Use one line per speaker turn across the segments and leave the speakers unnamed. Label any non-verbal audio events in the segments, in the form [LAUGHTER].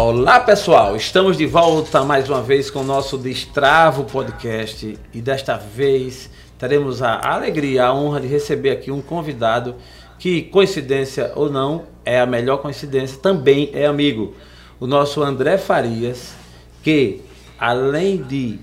Olá pessoal, estamos de volta mais uma vez com o nosso Destravo Podcast e desta vez teremos a alegria, a honra de receber aqui um convidado que, coincidência ou não, é a melhor coincidência, também é amigo. O nosso André Farias, que além de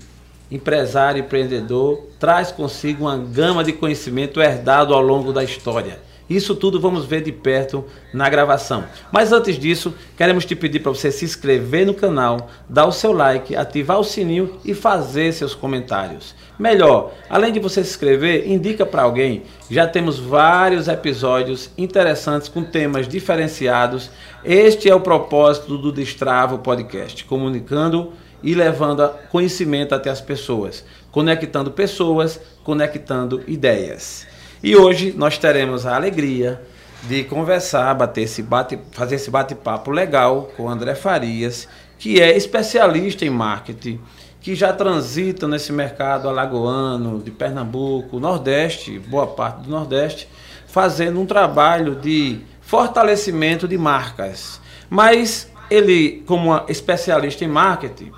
empresário e empreendedor, traz consigo uma gama de conhecimento herdado ao longo da história. Isso tudo vamos ver de perto na gravação. Mas antes disso, queremos te pedir para você se inscrever no canal, dar o seu like, ativar o sininho e fazer seus comentários. Melhor, além de você se inscrever, indica para alguém. Já temos vários episódios interessantes com temas diferenciados. Este é o propósito do Destravo Podcast, comunicando e levando conhecimento até as pessoas, conectando pessoas, conectando ideias. E hoje nós teremos a alegria de conversar, bater esse bate, fazer esse bate-papo legal com o André Farias, que é especialista em marketing, que já transita nesse mercado alagoano, de Pernambuco, Nordeste, boa parte do Nordeste, fazendo um trabalho de fortalecimento de marcas. Mas ele, como especialista em marketing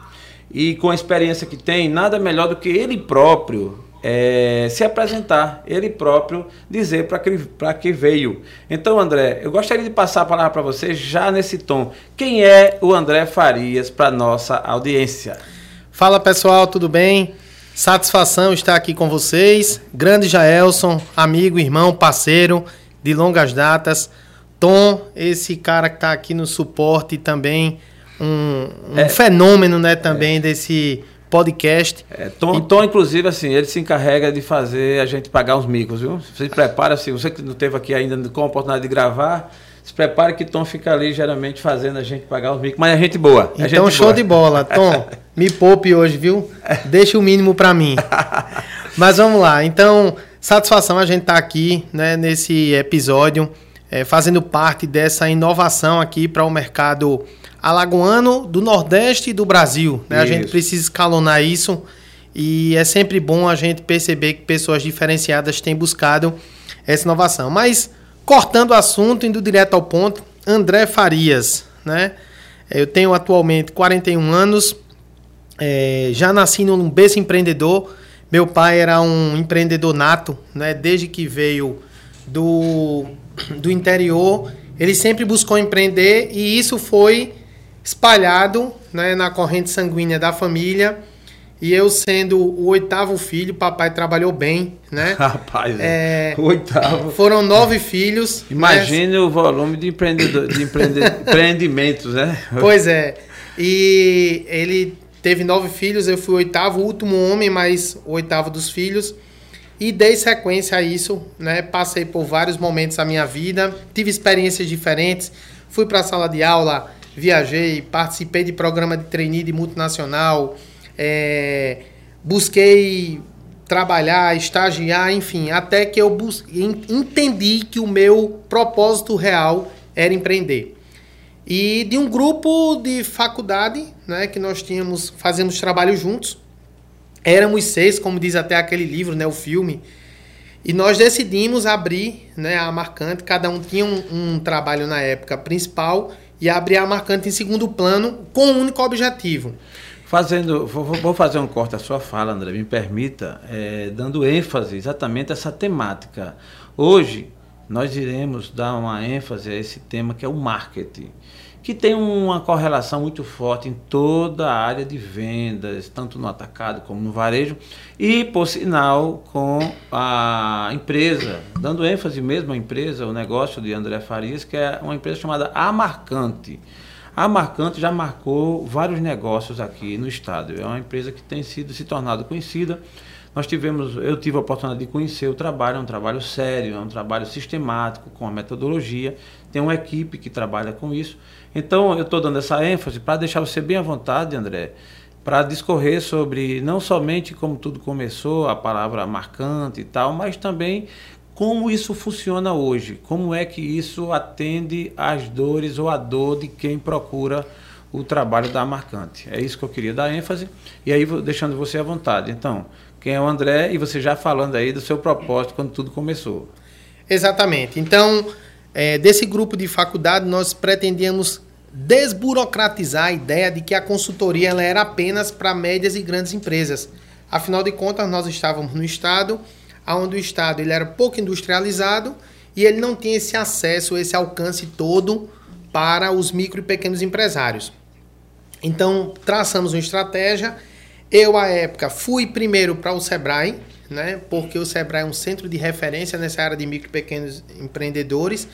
e com a experiência que tem, nada melhor do que ele próprio é, se apresentar, ele próprio dizer para que, que veio. Então, André, eu gostaria de passar a palavra para você já nesse tom. Quem é o André Farias para nossa audiência?
Fala pessoal, tudo bem? Satisfação estar aqui com vocês. Grande Jaelson, amigo, irmão, parceiro de longas datas. Tom, esse cara que está aqui no suporte também, um, um é, fenômeno né, também é. desse podcast.
É, Tom, e... Tom, inclusive, assim, ele se encarrega de fazer a gente pagar uns micos, viu? Você prepara, assim, você que não teve aqui ainda com a oportunidade de gravar, se prepare que Tom fica ali geralmente fazendo a gente pagar os micos, mas é gente boa.
É então,
gente
show boa. de bola. [LAUGHS] Tom, me poupe hoje, viu? Deixa o mínimo para mim. [LAUGHS] mas vamos lá. Então, satisfação a gente estar tá aqui, né, nesse episódio, é, fazendo parte dessa inovação aqui para o mercado alagoano do Nordeste e do Brasil. Né? A gente precisa escalonar isso e é sempre bom a gente perceber que pessoas diferenciadas têm buscado essa inovação. Mas, cortando o assunto, indo direto ao ponto, André Farias. Né? Eu tenho atualmente 41 anos, é, já nasci num berço empreendedor. Meu pai era um empreendedor nato, né? desde que veio do, do interior. Ele sempre buscou empreender e isso foi espalhado né, na corrente sanguínea da família. E eu sendo o oitavo filho, papai trabalhou bem, né? [LAUGHS]
Rapaz, é, oitavo.
Foram nove filhos.
Imagine né? o volume de, empreendedor, de empreende, [LAUGHS] empreendimentos, né?
Pois é. E ele teve nove filhos, eu fui o oitavo, o último homem, mas o oitavo dos filhos. E dei sequência a isso, né? Passei por vários momentos da minha vida, tive experiências diferentes, fui para a sala de aula viajei, participei de programa de trainee de multinacional, é, busquei trabalhar, estagiar, enfim, até que eu entendi que o meu propósito real era empreender. E de um grupo de faculdade, né, que nós tínhamos, fazemos trabalho juntos. Éramos seis, como diz até aquele livro, né, o filme. E nós decidimos abrir, né, a Marcante, cada um tinha um, um trabalho na época principal e abrir a marcante em segundo plano com um único objetivo.
Fazendo, vou, fazer um corte à sua fala, André, me permita, é, dando ênfase exatamente a essa temática. Hoje, nós iremos dar uma ênfase a esse tema que é o marketing que tem uma correlação muito forte em toda a área de vendas, tanto no atacado como no varejo, e, por sinal, com a empresa, dando ênfase mesmo à empresa, o negócio de André Farias, que é uma empresa chamada Amarcante. A Marcante já marcou vários negócios aqui no estado. É uma empresa que tem sido se tornado conhecida. Nós tivemos, eu tive a oportunidade de conhecer o trabalho, é um trabalho sério, é um trabalho sistemático, com a metodologia. Tem uma equipe que trabalha com isso. Então, eu estou dando essa ênfase para deixar você bem à vontade, André, para discorrer sobre não somente como tudo começou, a palavra marcante e tal, mas também como isso funciona hoje, como é que isso atende às dores ou à dor de quem procura o trabalho da marcante. É isso que eu queria dar ênfase e aí deixando você à vontade. Então, quem é o André e você já falando aí do seu propósito quando tudo começou.
Exatamente. Então, é, desse grupo de faculdade, nós pretendíamos desburocratizar a ideia de que a consultoria ela era apenas para médias e grandes empresas. Afinal de contas, nós estávamos no estado onde o estado ele era pouco industrializado e ele não tinha esse acesso, esse alcance todo para os micro e pequenos empresários. Então, traçamos uma estratégia. Eu, à época, fui primeiro para o Sebrae, né? Porque o Sebrae é um centro de referência nessa área de micro e pequenos empreendedores.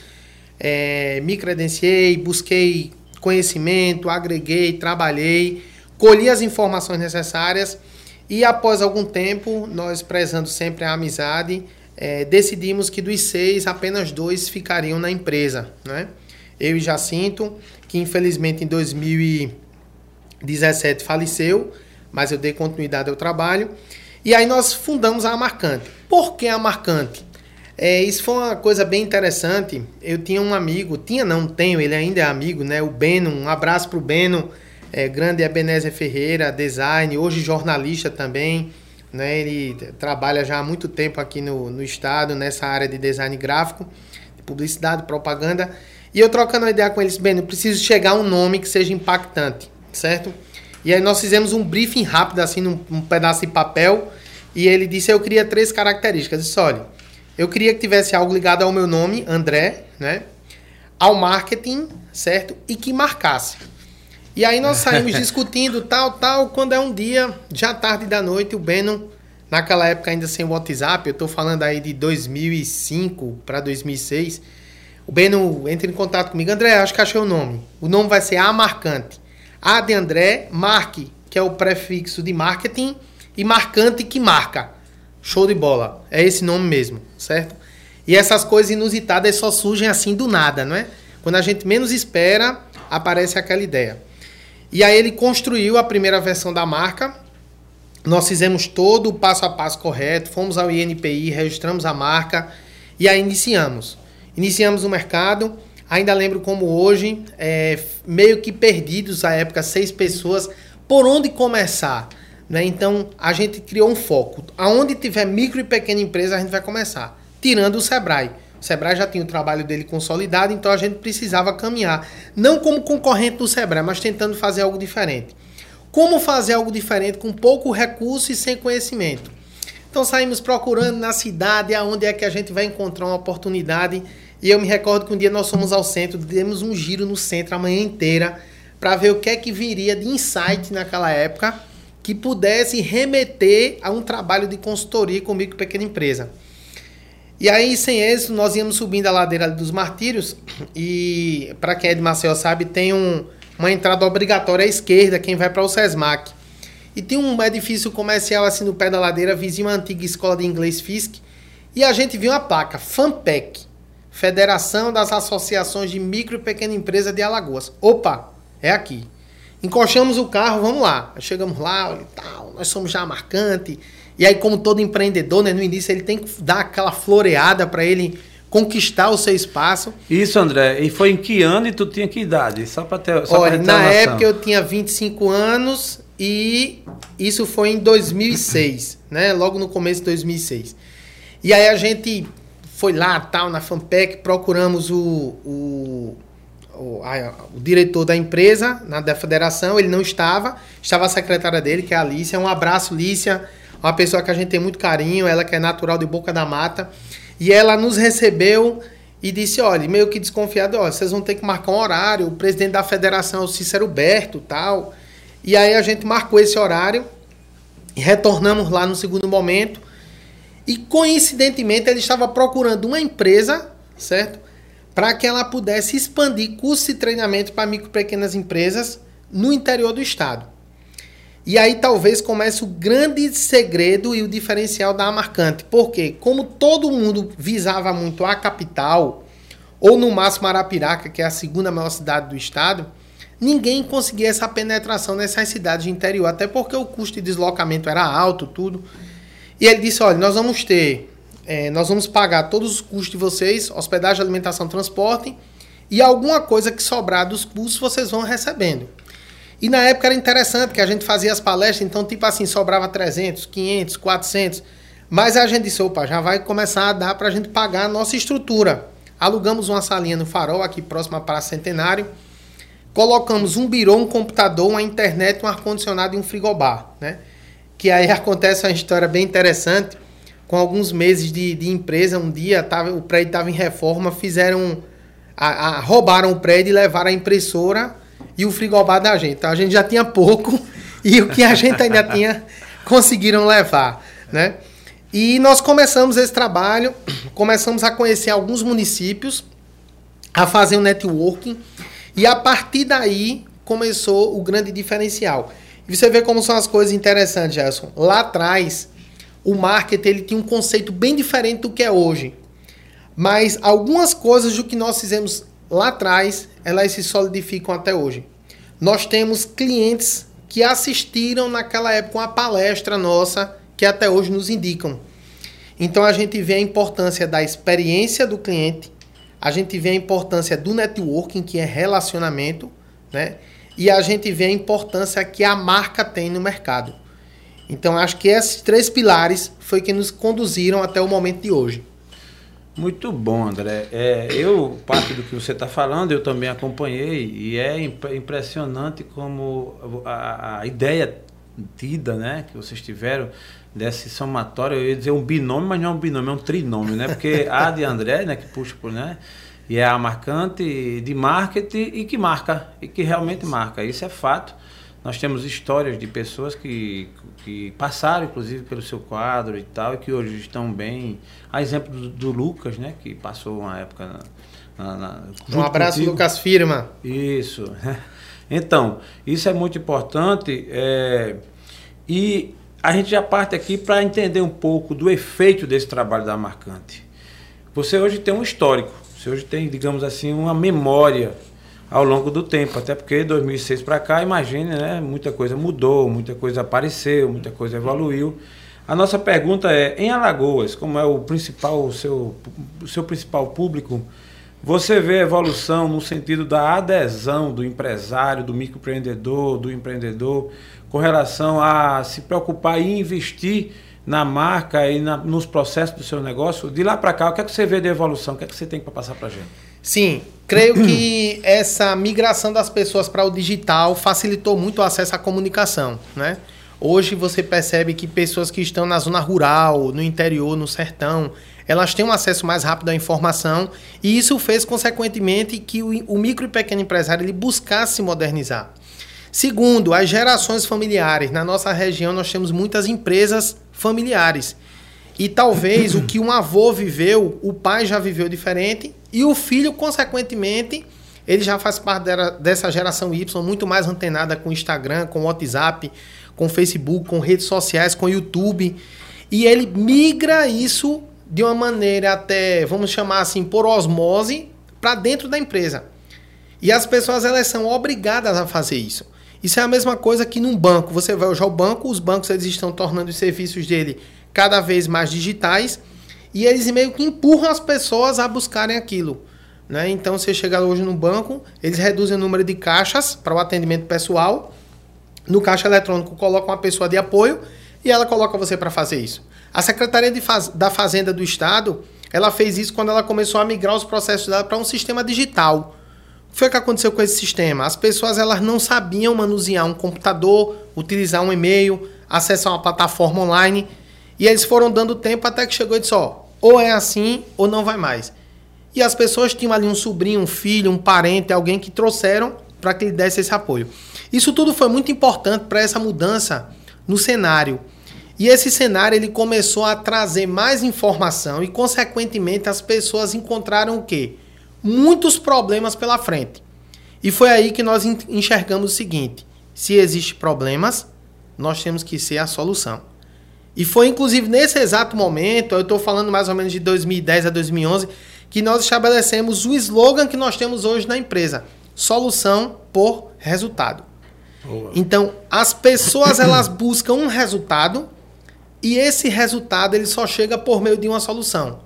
É, me credenciei, busquei conhecimento, agreguei, trabalhei, colhi as informações necessárias e após algum tempo, nós prezando sempre a amizade, é, decidimos que dos seis, apenas dois ficariam na empresa. Né? Eu e Jacinto, que infelizmente em 2017 faleceu, mas eu dei continuidade ao trabalho. E aí nós fundamos a Marcante. Por que a Marcante? É, isso foi uma coisa bem interessante. Eu tinha um amigo, tinha não, tenho, ele ainda é amigo, né? O Beno, um abraço pro Beno, é, grande Ebenezer Ferreira, design, hoje jornalista também. Né? Ele trabalha já há muito tempo aqui no, no estado, nessa área de design gráfico, de publicidade, propaganda. E eu trocando uma ideia com eles, Beno, preciso chegar a um nome que seja impactante, certo? E aí nós fizemos um briefing rápido, assim, num, num pedaço de papel. E ele disse: Eu queria três características. Eu disse: Olha eu queria que tivesse algo ligado ao meu nome, André, né? Ao marketing, certo? E que marcasse. E aí nós [LAUGHS] saímos discutindo tal, tal, quando é um dia, já tarde da noite, o Beno, naquela época ainda sem WhatsApp, eu estou falando aí de 2005 para 2006, o Beno entra em contato comigo, André, acho que achei o nome. O nome vai ser A Marcante. A de André, Marque, que é o prefixo de marketing, e marcante que marca. Show de bola. É esse nome mesmo, certo? E essas coisas inusitadas só surgem assim do nada, não é? Quando a gente menos espera, aparece aquela ideia. E aí ele construiu a primeira versão da marca. Nós fizemos todo o passo a passo correto, fomos ao INPI, registramos a marca e aí iniciamos. Iniciamos o mercado. Ainda lembro como hoje, é, meio que perdidos à época, seis pessoas. Por onde começar? Né? Então, a gente criou um foco. Aonde tiver micro e pequena empresa, a gente vai começar. Tirando o Sebrae. O Sebrae já tinha o trabalho dele consolidado, então a gente precisava caminhar. Não como concorrente do Sebrae, mas tentando fazer algo diferente. Como fazer algo diferente com pouco recurso e sem conhecimento? Então saímos procurando na cidade aonde é que a gente vai encontrar uma oportunidade. E eu me recordo que um dia nós fomos ao centro, demos um giro no centro a manhã inteira para ver o que é que viria de insight naquela época que pudesse remeter a um trabalho de consultoria com micro e pequena empresa. E aí, sem êxito, nós íamos subindo a ladeira dos Martírios [CLEARS THROAT] e, para quem é de Maceió sabe, tem um, uma entrada obrigatória à esquerda, quem vai para o SESMAC. E tem um edifício comercial assim no pé da ladeira, vizinho à antiga escola de inglês FISC, e a gente viu a placa FAMPEC, Federação das Associações de Micro e Pequena Empresa de Alagoas. Opa, é aqui. Encoxamos o carro, vamos lá. Chegamos lá e tal, nós somos já marcante. E aí, como todo empreendedor, né, no início ele tem que dar aquela floreada para ele conquistar o seu espaço.
Isso, André. E foi em que ano e tu tinha que idade? Só para ter,
só Olha, ter na época eu tinha 25 anos e isso foi em 2006, [COUGHS] né? Logo no começo de 2006. E aí a gente foi lá, tal, na Fanpec, procuramos o, o o, a, o, diretor da empresa, na, da federação, ele não estava, estava a secretária dele, que é a Alicia. Um abraço, Lícia, uma pessoa que a gente tem muito carinho, ela que é natural de Boca da Mata. E ela nos recebeu e disse: olha, meio que desconfiado, ó, vocês vão ter que marcar um horário. O presidente da federação é o Cícero Berto tal. E aí a gente marcou esse horário e retornamos lá no segundo momento. E coincidentemente ele estava procurando uma empresa, certo? Para que ela pudesse expandir cursos e treinamento para micro e pequenas empresas no interior do estado. E aí talvez comece o grande segredo e o diferencial da Marcante. Porque como todo mundo visava muito a capital, ou no máximo Arapiraca, que é a segunda maior cidade do estado, ninguém conseguia essa penetração nessas cidades de interior, até porque o custo de deslocamento era alto, tudo. E ele disse: olha, nós vamos ter é, nós vamos pagar todos os custos de vocês, hospedagem, alimentação, transporte, e alguma coisa que sobrar dos custos vocês vão recebendo. E na época era interessante que a gente fazia as palestras, então tipo assim, sobrava 300, 500, 400, mas a gente disse, opa, já vai começar a dar para a gente pagar a nossa estrutura. Alugamos uma salinha no Farol, aqui próximo à Praça Centenário, colocamos um birô, um computador, uma internet, um ar-condicionado e um frigobar, né? Que aí [LAUGHS] acontece uma história bem interessante. Com alguns meses de, de empresa, um dia tava, o prédio estava em reforma, fizeram. A, a, roubaram o prédio e levaram a impressora e o frigobar da gente. Então a gente já tinha pouco [LAUGHS] e o que a gente ainda tinha conseguiram levar, né? E nós começamos esse trabalho, [CLEARS THROAT] começamos a conhecer alguns municípios, a fazer um networking e a partir daí começou o grande diferencial. E você vê como são as coisas interessantes, Gerson. Lá atrás, o marketing ele tinha um conceito bem diferente do que é hoje. Mas algumas coisas do que nós fizemos lá atrás, elas se solidificam até hoje. Nós temos clientes que assistiram naquela época uma palestra nossa que até hoje nos indicam. Então a gente vê a importância da experiência do cliente, a gente vê a importância do networking, que é relacionamento, né? E a gente vê a importância que a marca tem no mercado. Então, acho que esses três pilares foi que nos conduziram até o momento de hoje.
Muito bom, André. É, eu, parte do que você está falando, eu também acompanhei e é impressionante como a, a, ideia tida, né, que vocês tiveram desse somatório, eu ia dizer um binômio, mas não é um binômio, é um trinômio, né? Porque a de André, né, que puxa por, né? E é a marcante de marketing e que marca, e que realmente marca. Isso é fato. Nós temos histórias de pessoas que, que passaram, inclusive, pelo seu quadro e tal, e que hoje estão bem. A exemplo do, do Lucas, né? Que passou uma época
na, na, um abraço, contigo. Lucas Firma.
Isso. [LAUGHS] Então, isso é muito importante. É, e a gente já parte aqui para entender um pouco do efeito desse trabalho da Marcante. Você hoje tem um histórico, você hoje tem, digamos assim, uma memória ao longo do tempo, até porque 2006 para cá, imagine, né, muita coisa mudou, muita coisa apareceu, muita coisa evoluiu. A nossa pergunta é, em Alagoas, como é o principal, o seu, o seu principal público, você vê evolução no sentido da adesão do empresário, do microempreendedor, do empreendedor, com relação a se preocupar e investir na marca e na, nos processos do seu negócio. De lá para cá, o que é que você vê de evolução? O que é que você tem para passar para a gente?
Sim, creio que essa migração das pessoas para o digital facilitou muito o acesso à comunicação, né? Hoje você percebe que pessoas que estão na zona rural, no interior, no sertão, elas têm um acesso mais rápido à informação e isso fez, consequentemente, que o, micro e pequeno empresário ele buscasse se modernizar. Segundo, as gerações familiares. Na nossa região, nós temos muitas empresas familiares. E talvez o que um avô viveu, o pai já viveu diferente e o filho, consequentemente, ele já faz parte dessa geração Y, muito mais antenada com Instagram, com WhatsApp, com Facebook, com redes sociais, com YouTube. E ele migra isso de uma maneira até, vamos chamar assim, por osmose, para dentro da empresa. E as pessoas elas são obrigadas a fazer isso. Isso é a mesma coisa que num banco. Você vai usar o banco, os bancos eles estão tornando os serviços dele cada vez mais digitais e eles meio que empurram as pessoas a buscarem aquilo. Né? Então, você chega hoje no banco, eles reduzem o número de caixas para o atendimento pessoal. No caixa eletrônico, coloca uma pessoa de apoio e ela coloca você para fazer isso. A Secretaria Faz... da Fazenda do Estado ela fez isso quando ela começou a migrar os processos dela para um sistema digital foi o que aconteceu com esse sistema? As pessoas elas não sabiam manusear um computador, utilizar um e-mail, acessar uma plataforma online. E eles foram dando tempo até que chegou e disse: ó, ou é assim ou não vai mais. E as pessoas tinham ali um sobrinho, um filho, um parente, alguém que trouxeram para que lhe desse esse apoio. Isso tudo foi muito importante para essa mudança no cenário. E esse cenário ele começou a trazer mais informação e, consequentemente, as pessoas encontraram o quê? muitos problemas pela frente. E foi aí que nós enxergamos o seguinte: se existem problemas, nós temos que ser a solução. E foi inclusive nesse exato momento, eu estou falando mais ou menos de 2010 a 2011, que nós estabelecemos o slogan que nós temos hoje na empresa: solução por resultado. Boa. Então, as pessoas elas [COUGHS] buscam um resultado e esse resultado ele só chega por meio de uma solução.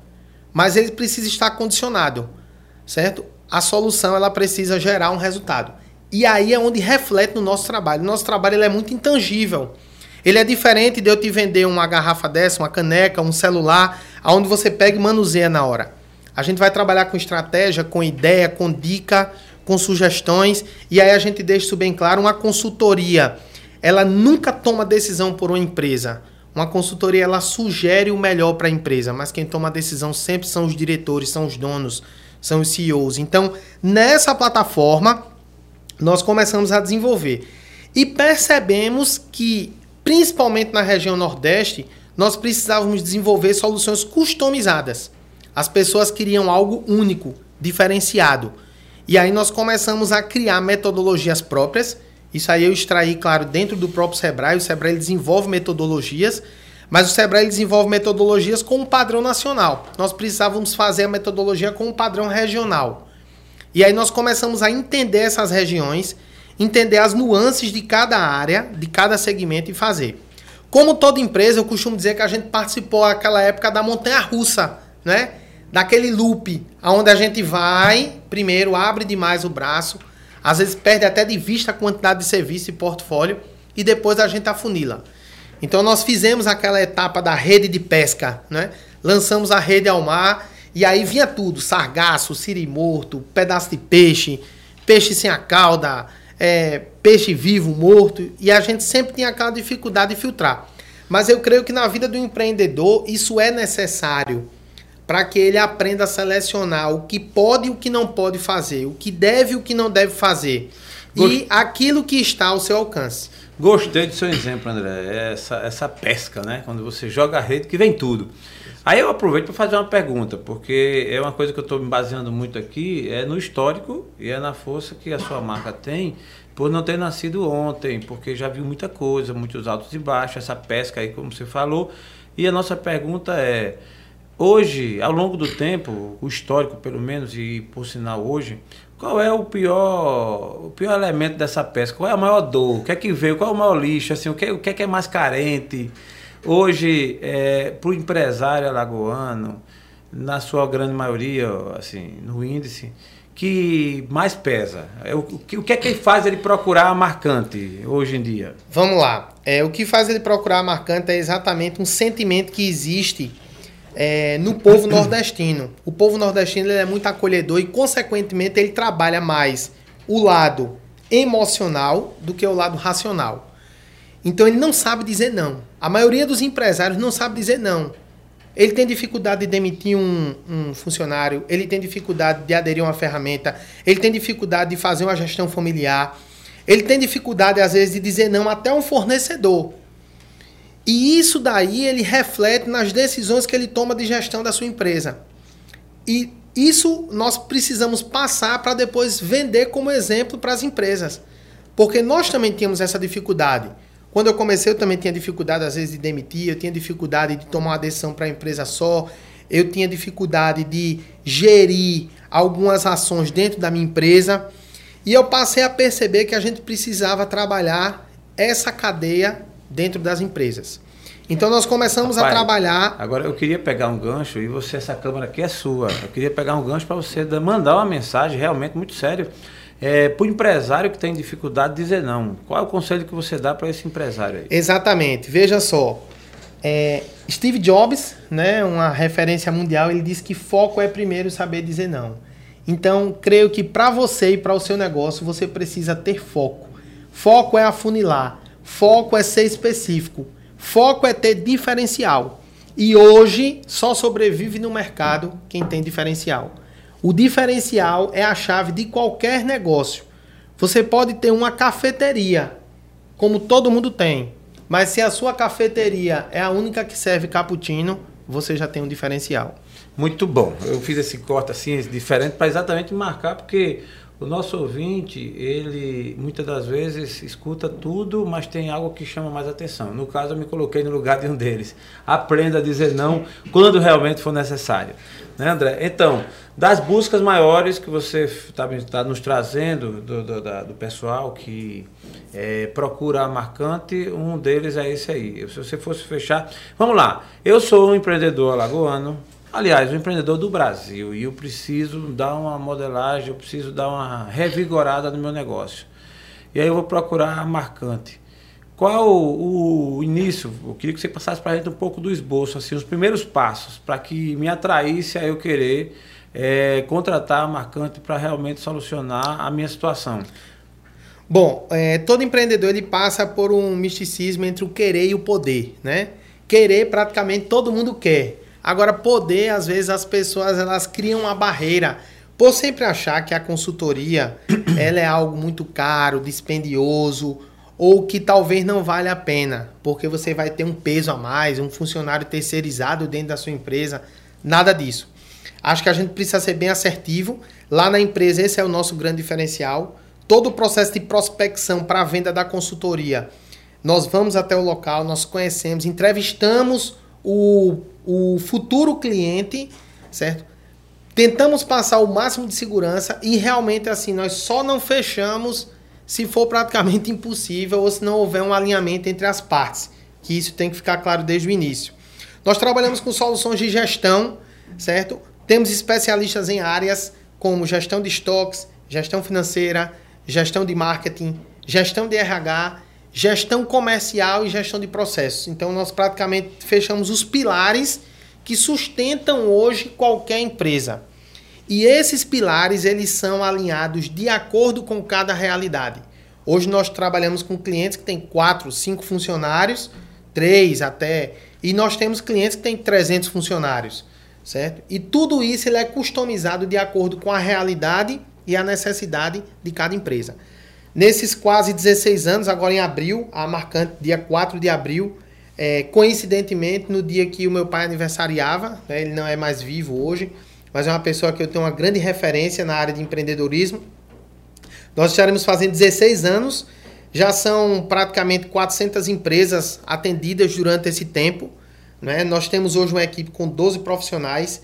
Mas ele precisa estar condicionado certo? A solução ela precisa gerar um resultado. E aí é onde reflete no nosso trabalho. O nosso trabalho ele é muito intangível. Ele é diferente de eu te vender uma garrafa dessa, uma caneca, um celular, aonde você pega e manuseia na hora. A gente vai trabalhar com estratégia, com ideia, com dica, com sugestões, e aí a gente deixa isso bem claro, uma consultoria, ela nunca toma decisão por uma empresa. Uma consultoria ela sugere o melhor para a empresa, mas quem toma a decisão sempre são os diretores, são os donos, são os CEOs. Então, nessa plataforma, nós começamos a desenvolver e percebemos que, principalmente na região Nordeste, nós precisávamos desenvolver soluções customizadas. As pessoas queriam algo único, diferenciado. E aí nós começamos a criar metodologias próprias. Isso aí eu extraí, claro, dentro do próprio Sebrae. O Sebrae desenvolve metodologias, mas o Sebrae desenvolve metodologias com um padrão nacional. Nós precisávamos fazer a metodologia com um padrão regional. E aí nós começamos a entender essas regiões, entender as nuances de cada área, de cada segmento e fazer. Como toda empresa, eu costumo dizer que a gente participou naquela época da montanha russa, né? Daquele loop, aonde a gente vai, primeiro abre demais o braço, às vezes perde até de vista a quantidade de serviço e portfólio e depois a gente afunila. Então nós fizemos aquela etapa da rede de pesca, né? Lançamos a rede ao mar e aí vinha tudo, sargaço, siri morto, pedaço de peixe, peixe sem a cauda, é, peixe vivo, morto, e a gente sempre tinha aquela dificuldade de filtrar. Mas eu creio que na vida do empreendedor isso é necessário para que ele aprenda a selecionar o que pode e o que não pode fazer, o que deve e o que não deve fazer. Gost... E aquilo que está ao seu alcance.
Gostei do seu exemplo, André. Essa, essa pesca, né? Quando você joga a rede, que vem tudo. Aí eu aproveito para fazer uma pergunta, porque é uma coisa que eu estou me baseando muito aqui, é no histórico e é na força que a sua marca tem por não ter nascido ontem, porque já viu muita coisa, muitos altos e baixos, essa pesca aí, como você falou. E a nossa pergunta é, hoje, ao longo do tempo, o histórico pelo menos, e por sinal hoje, qual é o pior, o pior elemento dessa pesca? Qual é a maior dor? O que é que veio? Qual é o maior lixo? Assim, o, que, o que é que é mais carente? Hoje, é, para o empresário alagoano, na sua grande maioria, assim, no índice, que mais pesa? É, o, o, o que é que faz ele procurar a marcante hoje em dia?
Vamos lá. É, o que faz ele procurar a marcante é exatamente um sentimento que existe é, no povo nordestino. O povo nordestino é muito acolhedor e, consequentemente, ele trabalha mais o lado emocional do que o lado racional. Então ele não sabe dizer não. A maioria dos empresários não sabe dizer não. Ele tem dificuldade de demitir um, um, funcionário, ele tem dificuldade de aderir a uma ferramenta, ele tem dificuldade de fazer uma gestão familiar, ele tem dificuldade, às vezes, de dizer não até um fornecedor. E isso daí ele reflete nas decisões que ele toma de gestão da sua empresa. E isso nós precisamos passar para depois vender como exemplo para as empresas. Porque nós também temos essa dificuldade. Quando eu comecei, eu também tinha dificuldade, às vezes, de demitir, eu tinha dificuldade de tomar uma decisão para a empresa só, eu tinha dificuldade de gerir algumas ações dentro da minha empresa. E eu passei a perceber que a gente precisava trabalhar essa cadeia dentro das empresas. Então nós começamos Rapaz, a trabalhar.
Agora eu queria pegar um gancho e você, essa câmera aqui é sua. Eu queria pegar um gancho para você mandar uma mensagem realmente muito séria é, para o empresário que tem dificuldade de dizer não, qual é o conselho que você dá para esse empresário aí?
Exatamente. Veja só. É, Steve Jobs, né, uma referência mundial, ele disse que foco é primeiro saber dizer não. Então, creio que para você e para o seu negócio, você precisa ter foco. Foco é afunilar. Foco é ser específico. Foco é ter diferencial. E hoje só sobrevive no mercado quem tem diferencial. O diferencial é a chave de qualquer negócio. Você pode ter uma cafeteria, como todo mundo tem, mas se a sua cafeteria é a única que serve cappuccino, você já tem um diferencial.
Muito bom. Eu fiz esse corte assim, diferente, para exatamente marcar, porque o nosso ouvinte, ele muitas das vezes escuta tudo, mas tem algo que chama mais atenção. No caso, eu me coloquei no lugar de um deles. Aprenda a dizer não quando realmente for necessário. Né, André? Então, das buscas maiores que você está tá nos trazendo do, do, da, do pessoal que é, procura a marcante, um deles é esse aí. Se você fosse fechar. Vamos lá. Eu sou um empreendedor alagoano Aliás, o empreendedor do Brasil e eu preciso dar uma modelagem, eu preciso dar uma revigorada no meu negócio. E aí eu vou procurar a marcante. Qual o, o início? Eu queria que você passasse para a gente um pouco do esboço, assim, os primeiros passos, para que me atraísse a eu querer é, contratar a Marcante para realmente solucionar a minha situação?
Bom, é, todo empreendedor ele passa por um misticismo entre o querer e o poder, né? Querer praticamente todo mundo quer. Agora poder, às vezes as pessoas elas criam uma barreira por sempre achar que a consultoria [COUGHS] ela é algo muito caro, dispendioso ou que talvez não vale a pena, porque você vai ter um peso a mais, um funcionário terceirizado dentro da sua empresa, nada disso. Acho que a gente precisa ser bem assertivo. Lá na empresa esse é o nosso grande diferencial todo o processo de prospecção para a venda da consultoria, nós vamos até o local, nós conhecemos, entrevistamos o, o futuro cliente, certo? Tentamos passar o máximo de segurança e realmente assim, nós só não fechamos se for praticamente [LAUGHS] impossível ou se não houver um alinhamento entre as partes, que isso tem que ficar claro desde o início. Nós trabalhamos com soluções de gestão, certo? Temos especialistas em áreas como gestão de estoques, gestão financeira, gestão de marketing, gestão de RH, gestão comercial e gestão de processos. Então nós praticamente fechamos os pilares que sustentam hoje qualquer empresa. E esses pilares eles são alinhados de acordo com cada realidade. Hoje nós trabalhamos com clientes que têm quatro, cinco funcionários, três até, e nós temos clientes que têm 300 funcionários, certo? E tudo isso ele é customizado de acordo com a realidade e a necessidade de cada empresa. Nesses quase 16 anos, agora em abril, a marcante, dia 4 de abril, é, coincidentemente, no dia que o meu pai aniversariava, né, ele não é mais vivo hoje, mas é uma pessoa que eu tenho uma grande referência na área de empreendedorismo. Nós estaremos fazendo 16 anos, já são praticamente 400 empresas atendidas durante esse tempo. Né? Nós temos hoje uma equipe com 12 profissionais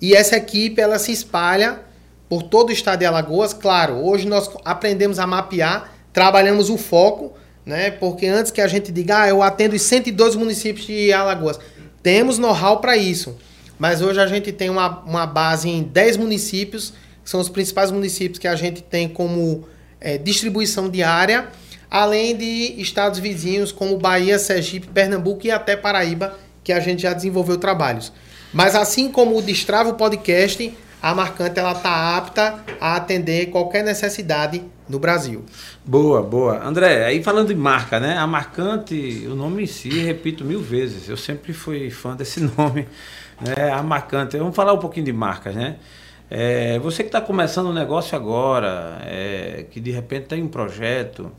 e essa equipe ela se espalha por todo o estado de Alagoas. Claro, hoje nós aprendemos a mapear, trabalhamos o foco, né? Porque antes que a gente diga, ah, eu atendo os 102 municípios de Alagoas, temos know-how para isso. Mas hoje a gente tem uma, uma base em 10 municípios, que são os principais municípios que a gente tem como é, distribuição diária, além de estados vizinhos como Bahia, Sergipe, Pernambuco e até Paraíba, que a gente já desenvolveu trabalhos. Mas assim como o Destravo Podcast, a Marcante ela está apta a atender qualquer necessidade no Brasil.
Boa, boa. André, aí falando de marca, né? A Marcante, o nome em si, repito mil vezes, eu sempre fui fã desse [LAUGHS] nome, né? A Marcante. Vamos falar um pouquinho de marcas, né? É, você que está começando um negócio agora, é, que de repente tem um projeto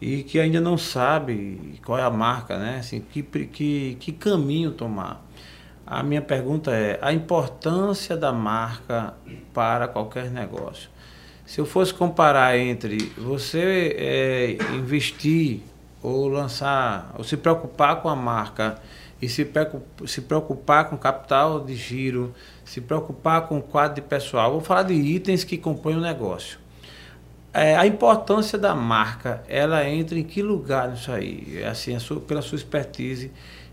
e que ainda não sabe qual é a marca, né? Assim, que, que, que caminho tomar. A minha pergunta é: a importância da marca para qualquer negócio. Se eu fosse comparar entre você é, investir ou lançar, ou se preocupar com a marca e se, se preocupar com capital de giro, se preocupar com o quadro de pessoal, vou falar de itens que compõem o negócio. É, a importância da marca, ela entra em que lugar nisso aí? Assim, sua, pela sua expertise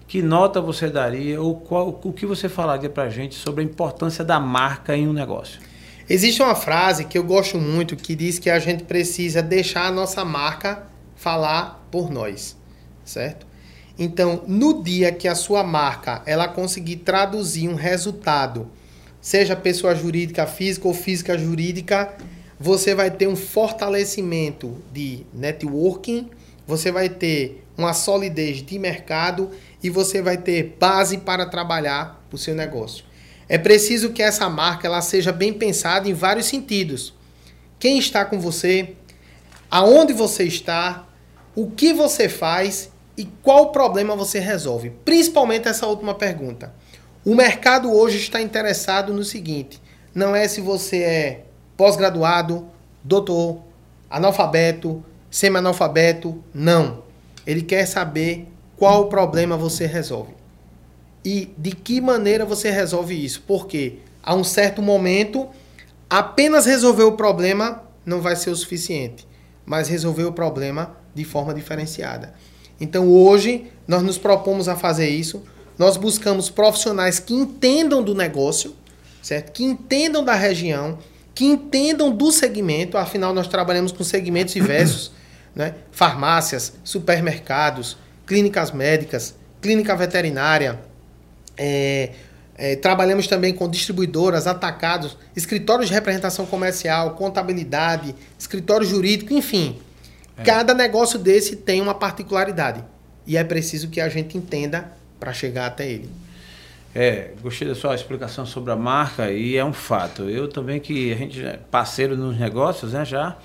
que nota você daria ou qual, o que você falaria para a gente sobre a importância da marca em um negócio?
Existe uma frase que eu gosto muito que diz que a gente precisa deixar a nossa marca falar por nós, certo? Então, no dia que a sua marca ela conseguir traduzir um resultado, seja pessoa jurídica física ou física jurídica, você vai ter um fortalecimento de networking, você vai ter uma solidez de mercado e você vai ter base para trabalhar o seu negócio. É preciso que essa marca ela seja bem pensada em vários sentidos. Quem está com você, aonde você está, o que você faz e qual problema você resolve. Principalmente essa última pergunta. O mercado hoje está interessado no seguinte: não é se você é pós-graduado, doutor, analfabeto, semi-analfabeto, não. Ele quer saber qual problema você resolve. E de que maneira você resolve isso? Porque a um certo momento, apenas resolver o problema não vai ser o suficiente, mas resolver o problema de forma diferenciada. Então hoje nós nos propomos a fazer isso. Nós buscamos profissionais que entendam do negócio, certo? Que entendam da região, que entendam do segmento. Afinal, nós trabalhamos com segmentos diversos, [COUGHS] né? Farmácias, supermercados, clínicas médicas, clínica veterinária, é, É, trabalhamos também com distribuidoras, atacados, escritórios de representação comercial, contabilidade, escritório jurídico, enfim. É. Cada negócio desse tem uma particularidade. E é preciso que a gente entenda para chegar até ele.
É, gostei da sua explicação sobre a marca e é um fato. Eu também que a gente é parceiro nos negócios, né, já,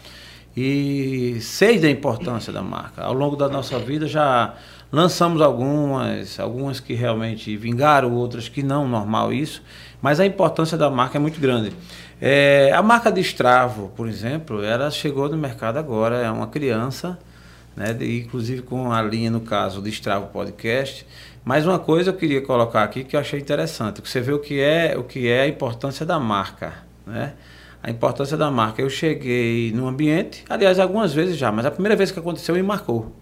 e sei da importância da marca. Ao longo da nossa vida já lançamos algumas, algumas que realmente vingaram, outras que não, normal isso, mas a importância da marca é muito grande. É, a marca de Stravo, por exemplo, ela chegou no mercado agora, é uma criança, né, de, inclusive com a linha, no caso, de Stravo Podcast. Mas uma coisa eu queria colocar aqui que eu achei interessante, que você vê o que é, o que é a importância da marca, né? A importância da marca. Eu cheguei num ambiente, aliás, algumas vezes já, mas a primeira vez que aconteceu me marcou.